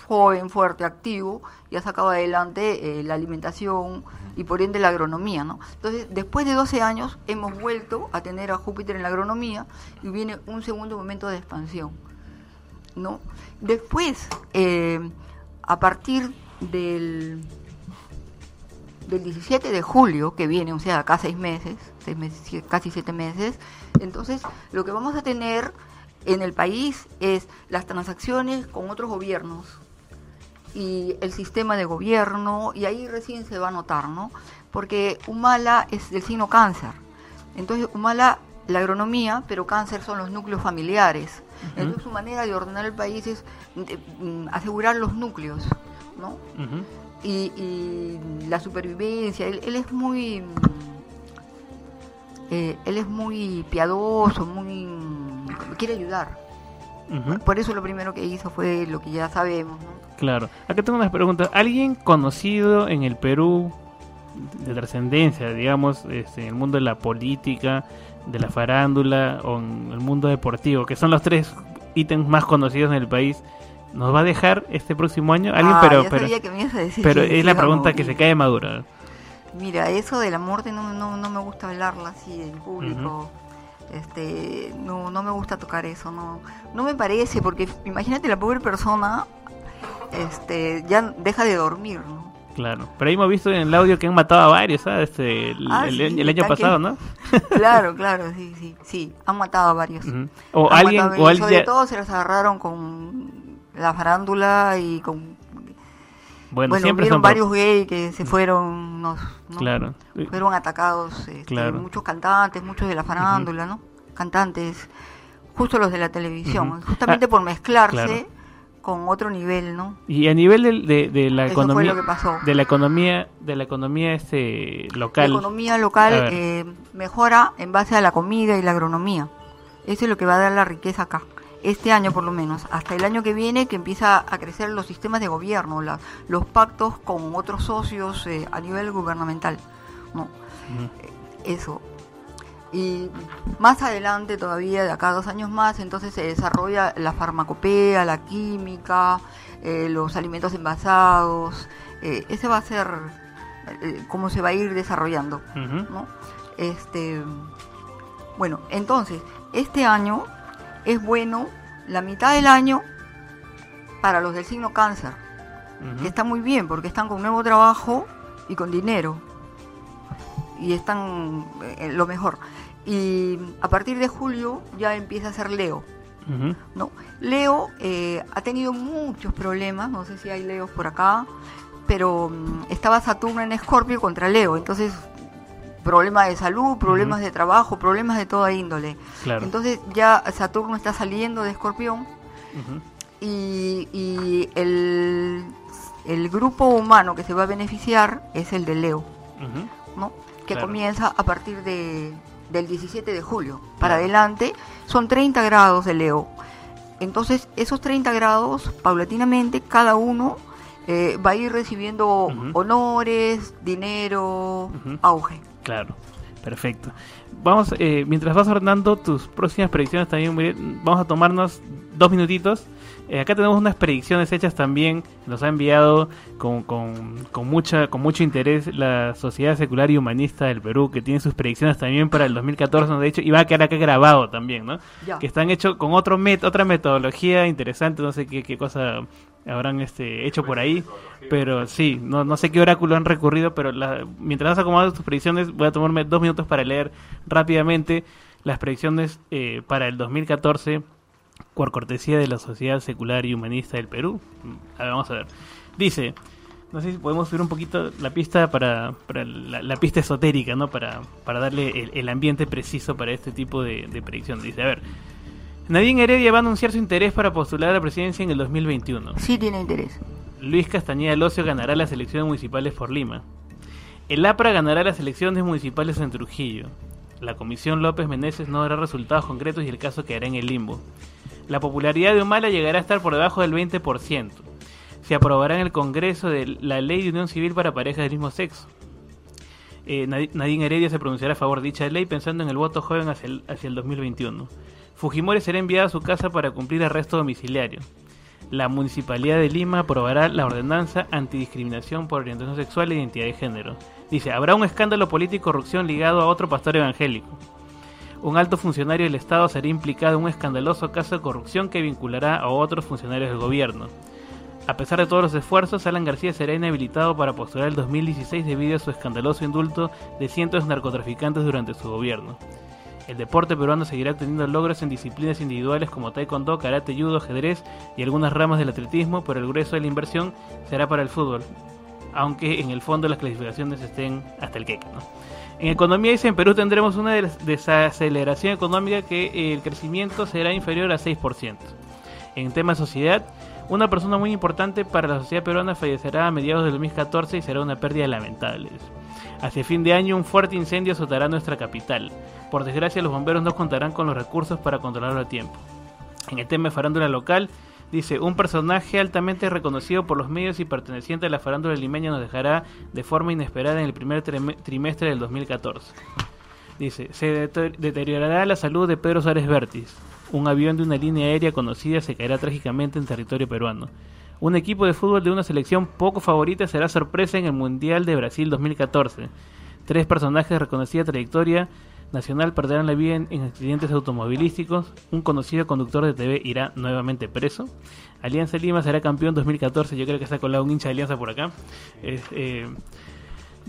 joven, fuerte, activo, y ha sacado adelante eh, la alimentación y por ende la agronomía, ¿no? Entonces, después de 12 años hemos vuelto a tener a Júpiter en la agronomía y viene un segundo momento de expansión, ¿no? Después, eh, a partir del, del 17 de julio, que viene, o sea, acá seis meses, seis meses, casi siete meses, entonces lo que vamos a tener en el país es las transacciones con otros gobiernos y el sistema de gobierno, y ahí recién se va a notar, ¿no? Porque Humala es del signo cáncer. Entonces, Humala, la agronomía, pero cáncer son los núcleos familiares. Ujú. Entonces, su manera de ordenar el país es eh, mm, asegurar los núcleos, ¿no? Y, y la supervivencia. Él, él es muy. mm, eh, él es muy piadoso, muy. quiere ayudar. Por eso lo primero que hizo fue lo que ya sabemos, ¿no? Claro. Acá tengo unas preguntas. ¿Alguien conocido en el Perú de trascendencia, digamos, este, en el mundo de la política, de la farándula o en el mundo deportivo, que son los tres ítems más conocidos en el país, nos va a dejar este próximo año alguien, Ah, pero pero, sabía que me ibas a decir pero es la pregunta que se cae madura. Mira, eso de la muerte no, no, no me gusta hablarla así en público. Este, no, no me gusta tocar eso, no, no me parece, porque imagínate la pobre persona, este, ya deja de dormir, ¿no? Claro, pero ahí hemos visto en el audio que han matado a varios, ¿sabes? Este, el, Ah, el- sí, el año que- pasado, ¿no? Claro, claro, sí, sí, sí, han matado a varios. O Han alguien- o alguien sobre todo se los agarraron con la farándula y con Bueno, bueno, siempre vieron son varios gays que se fueron, nos- ¿no? Claro. fueron atacados, este, Claro. muchos cantantes, muchos de la farándula, ¿no? Cantantes, justo los de la televisión, justamente Ah, por mezclarse claro. Con otro nivel, ¿no? Y a nivel del- de, de la Eso fue economía, lo que pasó. de la economía, de la economía este local. La economía local eh, mejora en base a la comida y la agronomía. Eso es lo que va a dar la riqueza acá. Este año por lo menos, hasta el año que viene que empieza a crecer los sistemas de gobierno, la- los pactos con otros socios eh, a nivel gubernamental. ¿no? Eso. Y más adelante todavía, de acá a dos años más, entonces se desarrolla la farmacopea, la química, eh, los alimentos envasados. eh, ese va a ser eh, cómo se va a ir desarrollando. ¿no? Este, bueno, entonces, este año es bueno la mitad del año para los del signo cáncer, que está muy bien porque están con nuevo trabajo y con dinero. Y están eh, lo mejor. Y a partir de julio ya empieza a ser Leo. ¿no? Leo eh, ha tenido muchos problemas, no sé si hay Leos por acá, pero mm, estaba Saturno en Escorpio contra Leo, entonces problemas de salud, problemas de trabajo, problemas de toda índole. Claro. Entonces ya Saturno está saliendo de Escorpión y, y el, el grupo humano que se va a beneficiar es el de Leo. ¿no? que Claro. comienza a partir de, del 17 de julio. Para adelante son 30 grados de Leo. Entonces esos 30 grados, paulatinamente, cada uno eh, va a ir recibiendo honores, dinero, auge. Claro, perfecto. Vamos, eh, mientras vas ordenando tus próximas predicciones también, vamos a tomarnos dos minutitos. Eh, acá tenemos unas predicciones hechas también, nos ha enviado con, con, con, mucha, con mucho interés la Sociedad Secular y Humanista del Perú, que tiene sus predicciones también para el 2014, ¿no? de hecho, y va a quedar acá grabado también, ¿no? Ya. Que están hechos con otro met otra metodología interesante, no sé qué, qué cosa habrán este hecho por ahí, pero sí, no, no sé qué oráculo han recurrido, pero la- mientras vas acomodando tus predicciones, voy a tomarme dos minutos para leer rápidamente las predicciones eh, para el 2014 por cortesía de la Sociedad Secular y Humanista del Perú. A ver, vamos a ver. Dice, no sé si podemos subir un poquito la pista para, para la, la pista esotérica, ¿no? Para, para darle el, el ambiente preciso para este tipo de, de predicción. Dice, a ver, Nadine Heredia va a anunciar su interés para postular a la presidencia en el 2021. Sí tiene interés. Luis Castañeda Locio ganará las elecciones municipales por Lima. El APRA ganará las elecciones municipales en Trujillo. La Comisión López Meneses no dará resultados concretos y el caso quedará en el limbo. La popularidad de Humala llegará a estar por debajo del 20%. Se aprobará en el Congreso de la Ley de Unión Civil para parejas del mismo sexo. Eh, Nad- Nadine Heredia se pronunciará a favor de dicha ley pensando en el voto joven hacia el, hacia el 2021. Fujimori será enviada a su casa para cumplir arresto domiciliario. La Municipalidad de Lima aprobará la ordenanza antidiscriminación por orientación sexual e identidad de género. Dice, habrá un escándalo político corrupción ligado a otro pastor evangélico. Un alto funcionario del Estado será implicado en un escandaloso caso de corrupción que vinculará a otros funcionarios del gobierno. A pesar de todos los esfuerzos, Alan García será inhabilitado para postular el 2016 debido a su escandaloso indulto de cientos de narcotraficantes durante su gobierno. El deporte peruano seguirá obteniendo logros en disciplinas individuales como taekwondo, karate, judo, ajedrez y algunas ramas del atletismo, pero el grueso de la inversión será para el fútbol, aunque en el fondo las clasificaciones estén hasta el queque. ¿no? En economía dice, en Perú tendremos una des- desaceleración económica que el crecimiento será inferior a 6%. En tema sociedad, una persona muy importante para la sociedad peruana fallecerá a mediados del 2014 y será una pérdida lamentable. Hacia fin de año un fuerte incendio azotará nuestra capital. Por desgracia los bomberos no contarán con los recursos para controlarlo a tiempo. En el tema de farándula local, dice, un personaje altamente reconocido por los medios y perteneciente a la farándula limeña nos dejará de forma inesperada en el primer trime- trimestre del 2014. Dice, se deter- deteriorará la salud de Pedro Suárez Vértiz. Un avión de una línea aérea conocida se caerá trágicamente en territorio peruano. Un equipo de fútbol de una selección poco favorita será sorpresa en el Mundial de Brasil 2014. Tres personajes de reconocida trayectoria nacional perderán la vida en, en accidentes automovilísticos. Un conocido conductor de TV irá nuevamente preso. Alianza Lima será campeón 2014. Yo creo que está colado un hincha de Alianza por acá. Eh,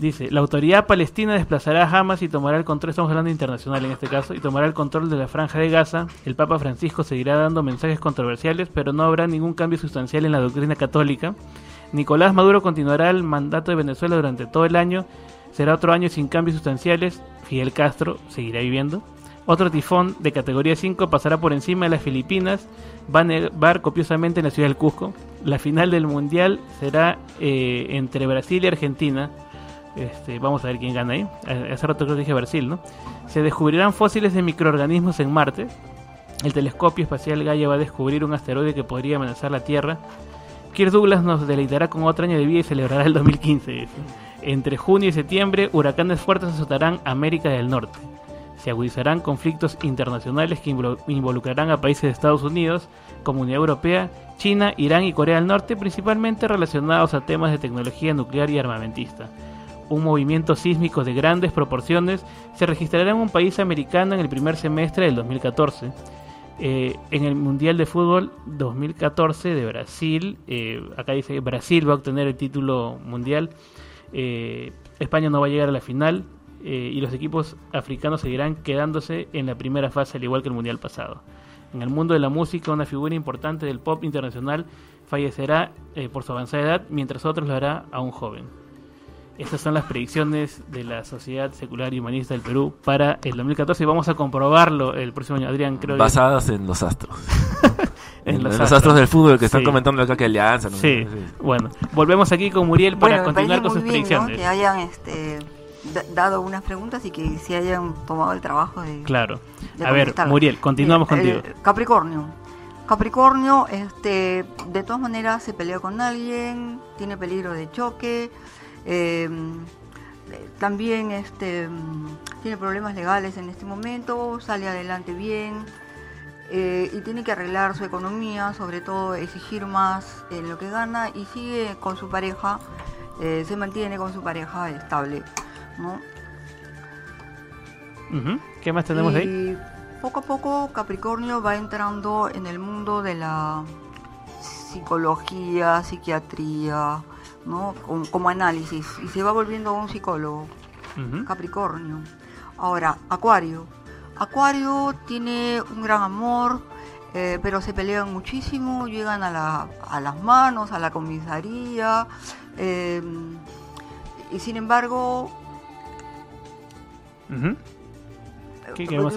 Dice, la autoridad palestina desplazará a Hamas y tomará el control, estamos hablando internacional en este caso, y tomará el control de la franja de Gaza. El Papa Francisco seguirá dando mensajes controversiales, pero no habrá ningún cambio sustancial en la doctrina católica. Nicolás Maduro continuará el mandato de Venezuela durante todo el año. Será otro año sin cambios sustanciales. Fidel Castro seguirá viviendo. Otro tifón de categoría 5 pasará por encima de las Filipinas. Va a nevar copiosamente en la ciudad del Cusco. La final del Mundial será eh, entre Brasil y Argentina. Este, vamos a ver quién gana ahí. Hace rato creo que dije Brasil, ¿no? Se descubrirán fósiles de microorganismos en Marte. El telescopio espacial Gaia va a descubrir un asteroide que podría amenazar la Tierra. Kirk Douglas nos deleitará con otro año de vida y celebrará el 2015. dice. Entre junio y septiembre, huracanes fuertes azotarán América del Norte. Se agudizarán conflictos internacionales que invol- involucrarán a países de Estados Unidos, Comunidad Europea, China, Irán y Corea del Norte, principalmente relacionados a temas de tecnología nuclear y armamentista un movimiento sísmico de grandes proporciones se registrará en un país americano en el primer semestre del 2014. Eh, en el Mundial de Fútbol 2014 de Brasil, eh, acá dice Brasil va a obtener el título mundial, eh, España no va a llegar a la final eh, y los equipos africanos seguirán quedándose en la primera fase al igual que el Mundial pasado. En el mundo de la música, una figura importante del pop internacional fallecerá eh, por su avanzada edad, mientras otros lo hará a un joven. Estas son las predicciones de la Sociedad Secular y Humanista del Perú para el 2014 y vamos a comprobarlo el próximo año. Adrián, creo que- Basadas en los astros. En los los, astros. astros. del fútbol que están Sí. comentando acá que alianza. ¿no? Sí. Bueno, volvemos aquí con Muriel para Bueno, continuar con sus bien, ¿no? predicciones. que hayan este, da- dado unas preguntas y que se hayan tomado el trabajo de... Claro. de A ver. Muriel, continuamos Mira, contigo. Capricornio. Capricornio, este, de todas maneras se pelea con alguien, tiene peligro de choque, eh, eh, también este, tiene problemas legales en este momento, sale adelante bien eh, y tiene que arreglar su economía, sobre todo exigir más en lo que gana y sigue con su pareja, eh, se mantiene con su pareja estable. ¿no? ¿Qué más tenemos y ahí? Poco a poco Capricornio va entrando en el mundo de la psicología, psiquiatría, ¿no? Como, como análisis y se va volviendo un psicólogo. Capricornio. Ahora, Acuario. Acuario tiene un gran amor, eh, pero se pelean muchísimo, llegan a, la- a las manos, a la comisaría, eh, y sin embargo,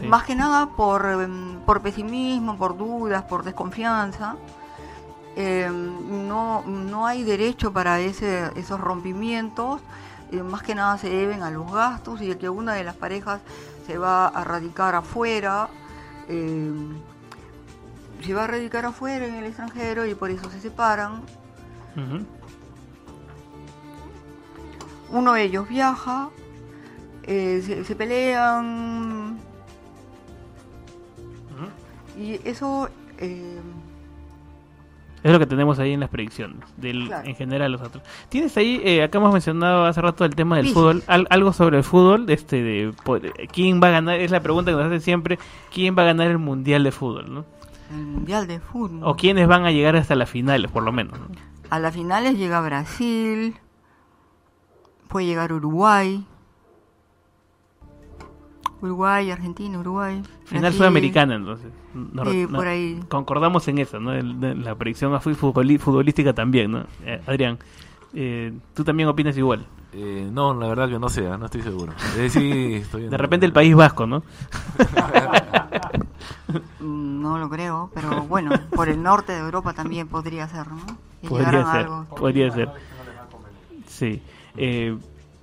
más que nada por, em, por pesimismo, por dudas, por desconfianza. em, no, no hay derecho para ese, esos rompimientos. eh, más que nada se deben a los gastos y de que una de las parejas se va a radicar afuera. em, se va a radicar afuera en el extranjero y por eso se separan. Uno de ellos viaja, eh, se, se pelean. Y eso. eh, Es lo que tenemos ahí en las predicciones, del, Claro. en general los otros. ¿Tienes ahí, eh, acá hemos mencionado hace rato el tema del fútbol, al- algo sobre el fútbol, este, de, po- quién va a ganar, es la pregunta que nos hacen siempre, quién va a ganar el Mundial de Fútbol, ¿no? el Mundial de Fútbol. O quiénes van a llegar hasta las finales, por lo menos. ¿no? A las finales llega Brasil, puede llegar Uruguay. Uruguay, Argentina, Uruguay. Final Brasil. sudamericana, entonces. No- Sí, no- por ahí. Concordamos en eso, ¿no? El- de- la predicción futbolística también, ¿no? Eh, Adrián, eh, ¿tú también opinas igual? Eh, no, la verdad que no sé, ah, no estoy seguro. Eh, sí, estoy en- De repente el País Vasco, ¿no? No lo creo, pero bueno, por el norte de Europa también podría ser, ¿no? Que Podría ser, algo. podría ser. Sí. Eh,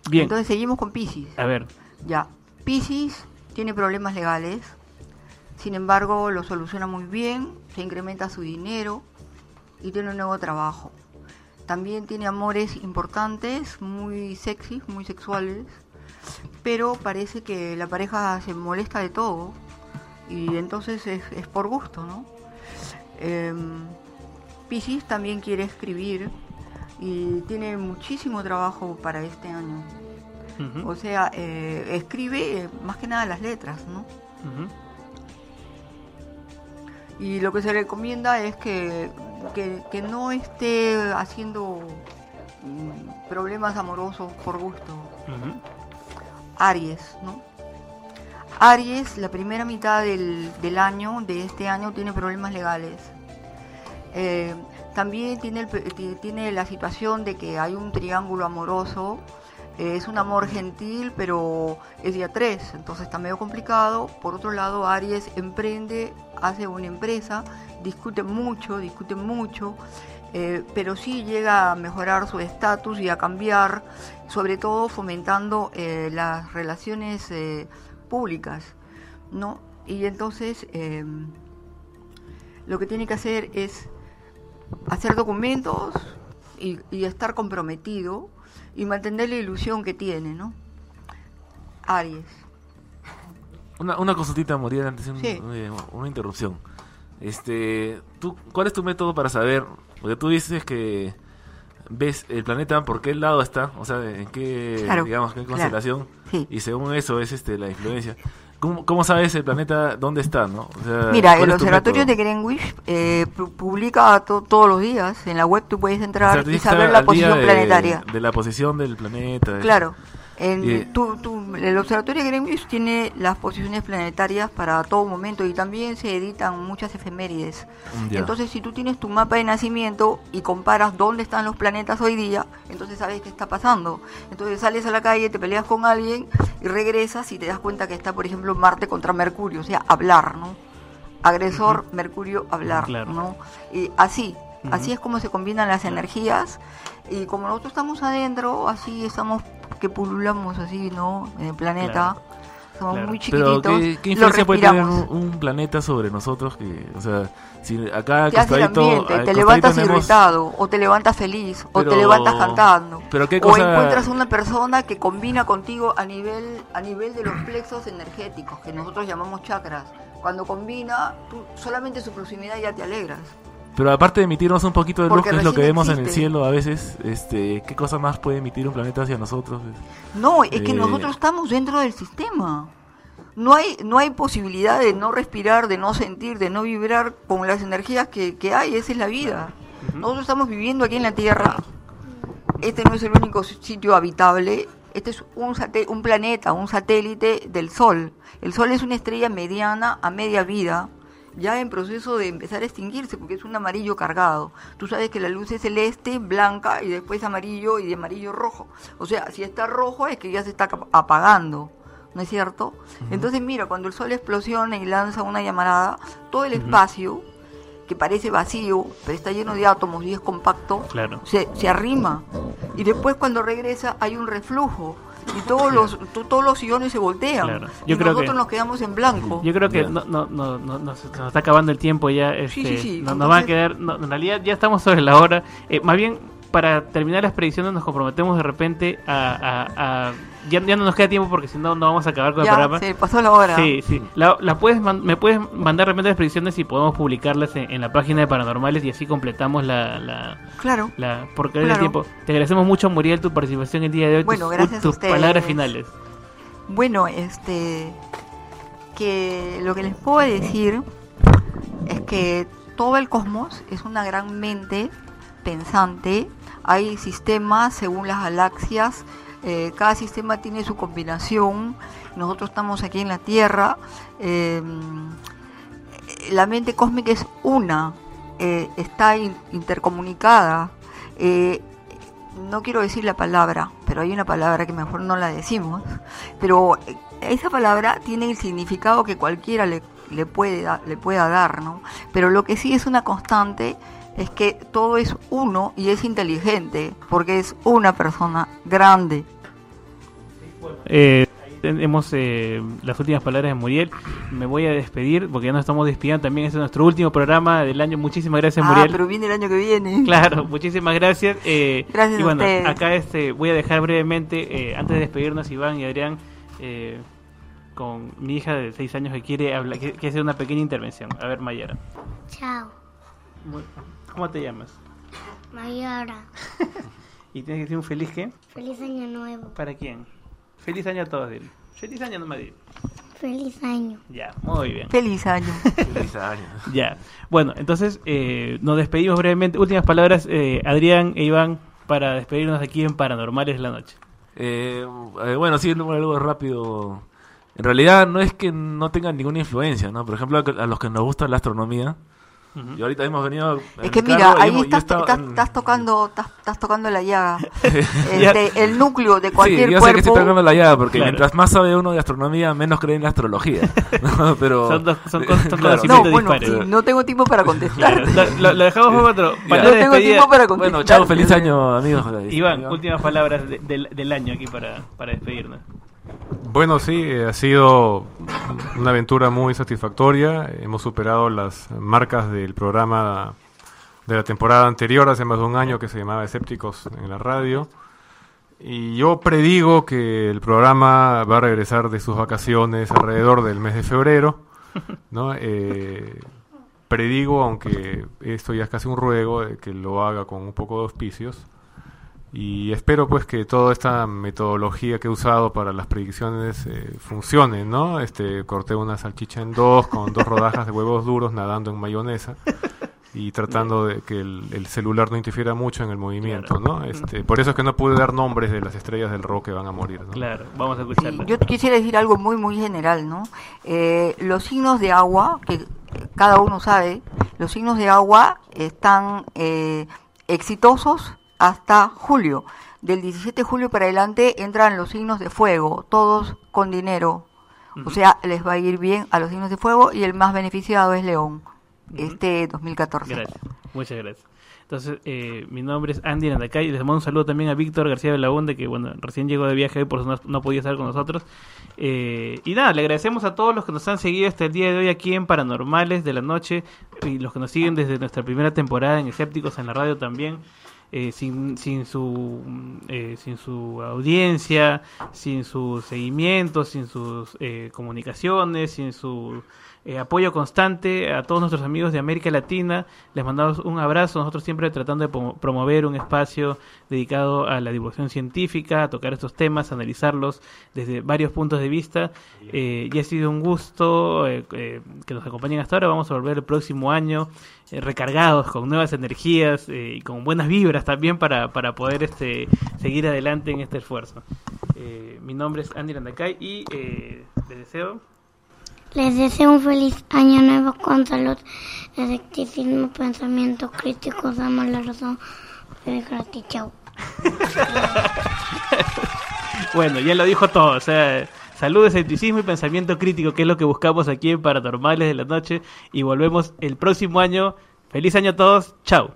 bien, Entonces seguimos con Pisces. a ver. Ya, Pisces tiene problemas legales, sin embargo lo soluciona muy bien, se incrementa su dinero y tiene un nuevo trabajo. También tiene amores importantes, muy sexy, muy sexuales, pero parece que la pareja se molesta de todo y entonces es, es por gusto, ¿no? Em, Piscis también quiere escribir y tiene muchísimo trabajo para este año. O sea, eh, escribe eh, más que nada las letras, ¿no? Y lo que se recomienda es que, que, que no esté haciendo mm, problemas amorosos por gusto. Aries, ¿no? Aries, la primera mitad del, del año, de este año, tiene problemas legales. Eh, también tiene, el tiene la situación de que hay un triángulo amoroso. Es un amor gentil, pero es día 3, entonces está medio complicado. Por otro lado, Aries emprende, hace una empresa, discute mucho, discute mucho, eh, pero sí llega a mejorar su estatus y a cambiar, sobre todo fomentando eh, las relaciones eh, públicas, ¿no? Y entonces eh, lo que tiene que hacer es hacer documentos y estar comprometido y mantener la ilusión que tiene, ¿no? Aries. Una, una consultita, Muriel, antes de un- Sí. eh, una interrupción. Este, ¿tú, ¿Cuál es tu método para saber? Porque tú dices que ves el planeta por qué lado está, o sea, en qué, Claro, digamos, qué claro. constelación, Sí. y según eso es este la influencia. ¿Cómo, cómo sabes el planeta dónde está, no? O sea, Mira, ¿cuál el Observatorio de Greenwich eh, pu- publica to- todos los días. En la web tú puedes O sea, entrar y saber la posición de- planetaria. De la posición del planeta. Claro. Tú- tú- el Observatorio de Greenwich tiene las posiciones planetarias para todo momento y también se editan muchas efemérides. Ya. Entonces, si tú tienes tu mapa de nacimiento y comparas dónde están los planetas hoy día, entonces sabes qué está pasando. Entonces sales a la calle, te peleas con alguien y regresas y te das cuenta que está, por ejemplo, Marte contra Mercurio, o sea, hablar, ¿no? Agresor, Mercurio, hablar, Claro. ¿no? Y así, así es como se combinan las energías y como nosotros estamos adentro, así estamos que pululamos así, ¿no? En el planeta. Somos muy Pero chiquititos. ¿qué, qué influencia puede tener un, un planeta sobre nosotros? Que, o sea, si acá Te costadito, ambiente, levantas tenemos- irritado, o te levantas feliz, o te levantas cantando. pero qué O encuentras una persona que combina contigo a nivel, a nivel de los plexos energéticos, que nosotros llamamos chakras. Cuando combina, tú solamente su proximidad ya te alegras. Pero aparte de emitirnos un poquito de luz, Porque que es lo que vemos en el cielo a veces, este, ¿qué cosa más puede emitir un planeta hacia nosotros? No, es que Eh, nosotros estamos dentro del sistema. No hay, no hay posibilidad de no respirar, de no sentir, de no vibrar con las energías que, que hay. Esa es la vida. Nosotros estamos viviendo aquí en la Tierra. Este no es el único sitio habitable. Este es un, un planeta, un satélite del Sol. El Sol es una estrella mediana a media vida, ya en proceso de empezar a extinguirse, porque es un amarillo cargado. Tú sabes que la luz es celeste, blanca y después amarillo y de amarillo rojo. O sea, si está rojo es que ya se está apagando. ¿No es cierto? Entonces, mira, cuando el sol explosiona y lanza una llamarada, todo el espacio, que parece vacío, pero está lleno de átomos y es compacto, Claro. se, se arrima. Y después cuando regresa hay un reflujo. Y todos los, to- todos los siones se voltean. Claro. Y Yo creo nosotros que- nos quedamos en blanco. Yo creo que no, no, no, no, nos está acabando el tiempo ya. Este, sí, sí. no- nos va a quedar. no, en realidad ya estamos sobre la hora. Eh, más bien, para terminar las predicciones, nos comprometemos de repente a. a- a- ya, ya no nos queda tiempo porque si no, no vamos a acabar con Ya, el programa. se pasó la hora. Sí, sí. La, la puedes man- me puedes mandar de repente las predicciones y podemos publicarlas en, en la página de Paranormales y así completamos la. la Claro. la porque hoy el Claro. tiempo. Te agradecemos mucho, Muriel, tu participación el día de hoy. Bueno, tus, gracias a tus ustedes. palabras finales. Bueno, este que lo que les puedo decir es que todo el cosmos es una gran mente pensante. Hay sistemas según las galaxias. Eh, cada sistema tiene su combinación. Nosotros estamos aquí en la Tierra. eh, la mente cósmica es una, eh, está in- intercomunicada. eh, no quiero decir la palabra, pero hay una palabra que mejor no la decimos, pero eh, esa palabra tiene el significado que cualquiera le, le, puede, le pueda dar, ¿no? Pero lo que sí es una constante es que todo es uno y es inteligente, porque es una persona grande. Eh, tenemos eh, las últimas palabras de Muriel. Me voy a despedir porque ya nos estamos despidiendo. También este es nuestro último programa del año. Muchísimas gracias, ah, Muriel. pero viene el año que viene. Claro, muchísimas gracias. Eh, Gracias y bueno, acá este, voy a dejar brevemente, eh, antes de despedirnos, Iván y Adrián, eh, con mi hija de 6 años que quiere hablar, que, que hacer una pequeña intervención. A ver, Mayara. Chao, Muy- ¿Cómo te llamas? Mayara. ¿Y tienes que decir un feliz qué? Feliz año nuevo. ¿Para quién? Feliz año a todos, dile. Feliz año, no me digas. Feliz año. Ya, muy bien. Feliz año. Feliz año. Ya. Bueno, entonces eh, nos despedimos brevemente. Últimas palabras, eh, Adrián e Iván, para despedirnos aquí en Paranormales de la Noche. Eh, eh, bueno, sí, algo rápido. En realidad no es que no tengan ninguna influencia, ¿no? Por ejemplo, a los que nos gusta la astronomía. Y ahorita hemos venido. en Es que mi mira, ahí hemos- estás, estaba estás- estás tocando, estás, estás tocando la llaga. Este, el núcleo de Sí, cualquier yo sé que estoy cuerpo. tocando la llave, porque Claro. mientras más sabe uno de astronomía, menos cree en la astrología. ¿no? Pero, Son dos- son son Claro. No, bueno, sí, no tengo tiempo para contestar. Lo, lo- lo dejamos para otro. Para No tengo tiempo para contestar. Bueno, chao, feliz año, amigos. Iván, últimas palabras de- del, del año aquí para, para despedirnos. Bueno, sí, eh, ha sido una aventura muy satisfactoria. Hemos superado las marcas del programa de la temporada anterior, hace más de un año, que se llamaba Escépticos en la radio. Y yo predigo que el programa va a regresar de sus vacaciones alrededor del mes de febrero. ¿no? Eh, predigo, aunque esto ya es casi un ruego, eh, que lo haga con un poco de auspicios. Y espero pues que toda esta metodología que he usado para las predicciones eh, funcione, ¿no? Este, corté una salchicha en dos con dos rodajas de huevos duros nadando en mayonesa y tratando de que el, el celular no interfiera mucho en el movimiento, ¿no? Este, por eso es que no pude dar nombres de las estrellas del rock que van a morir, ¿no? Claro, vamos a escucharlo. Yo quisiera decir algo muy, muy general, ¿no? Eh, los signos de agua, que cada uno sabe, los signos de agua están eh, exitosos hasta julio. Del 17 de julio para adelante entran los signos de fuego, todos con dinero. O sea, les va a ir bien a los signos de fuego y el más beneficiado es León, este 2014. Gracias, muchas gracias. Entonces, eh, mi nombre es Andy Nandacay. Les mando un saludo también a Víctor García Belaunde, que bueno, recién llegó de viaje hoy, por eso no, no podía estar con nosotros. Eh, y nada, le agradecemos a todos los que nos han seguido hasta el día de hoy aquí en Paranormales de la Noche y los que nos siguen desde nuestra primera temporada en Escépticos en la radio también. Eh, sin, sin su eh, sin su audiencia, sin su seguimiento, sin sus eh, comunicaciones, sin su eh, apoyo constante a todos nuestros amigos de América Latina. Les mandamos un abrazo. Nosotros siempre tratando de promo- promover un espacio dedicado a la divulgación científica, a tocar estos temas, analizarlos desde varios puntos de vista. Eh, y ha sido un gusto eh, eh, que nos acompañen hasta ahora. Vamos a volver el próximo año eh, recargados con nuevas energías y con buenas vibras también para, para poder este, seguir adelante en este esfuerzo. Mi nombre es Andy Landacay y les deseo Les deseo un feliz año nuevo con salud, escepticismo, pensamiento crítico, damos la razón. Gratis, chao. Bueno, ya lo dijo todo, o sea, salud, escepticismo y pensamiento crítico, que es lo que buscamos aquí en Paranormales de la Noche. Y volvemos el próximo año. Feliz año a todos, chao.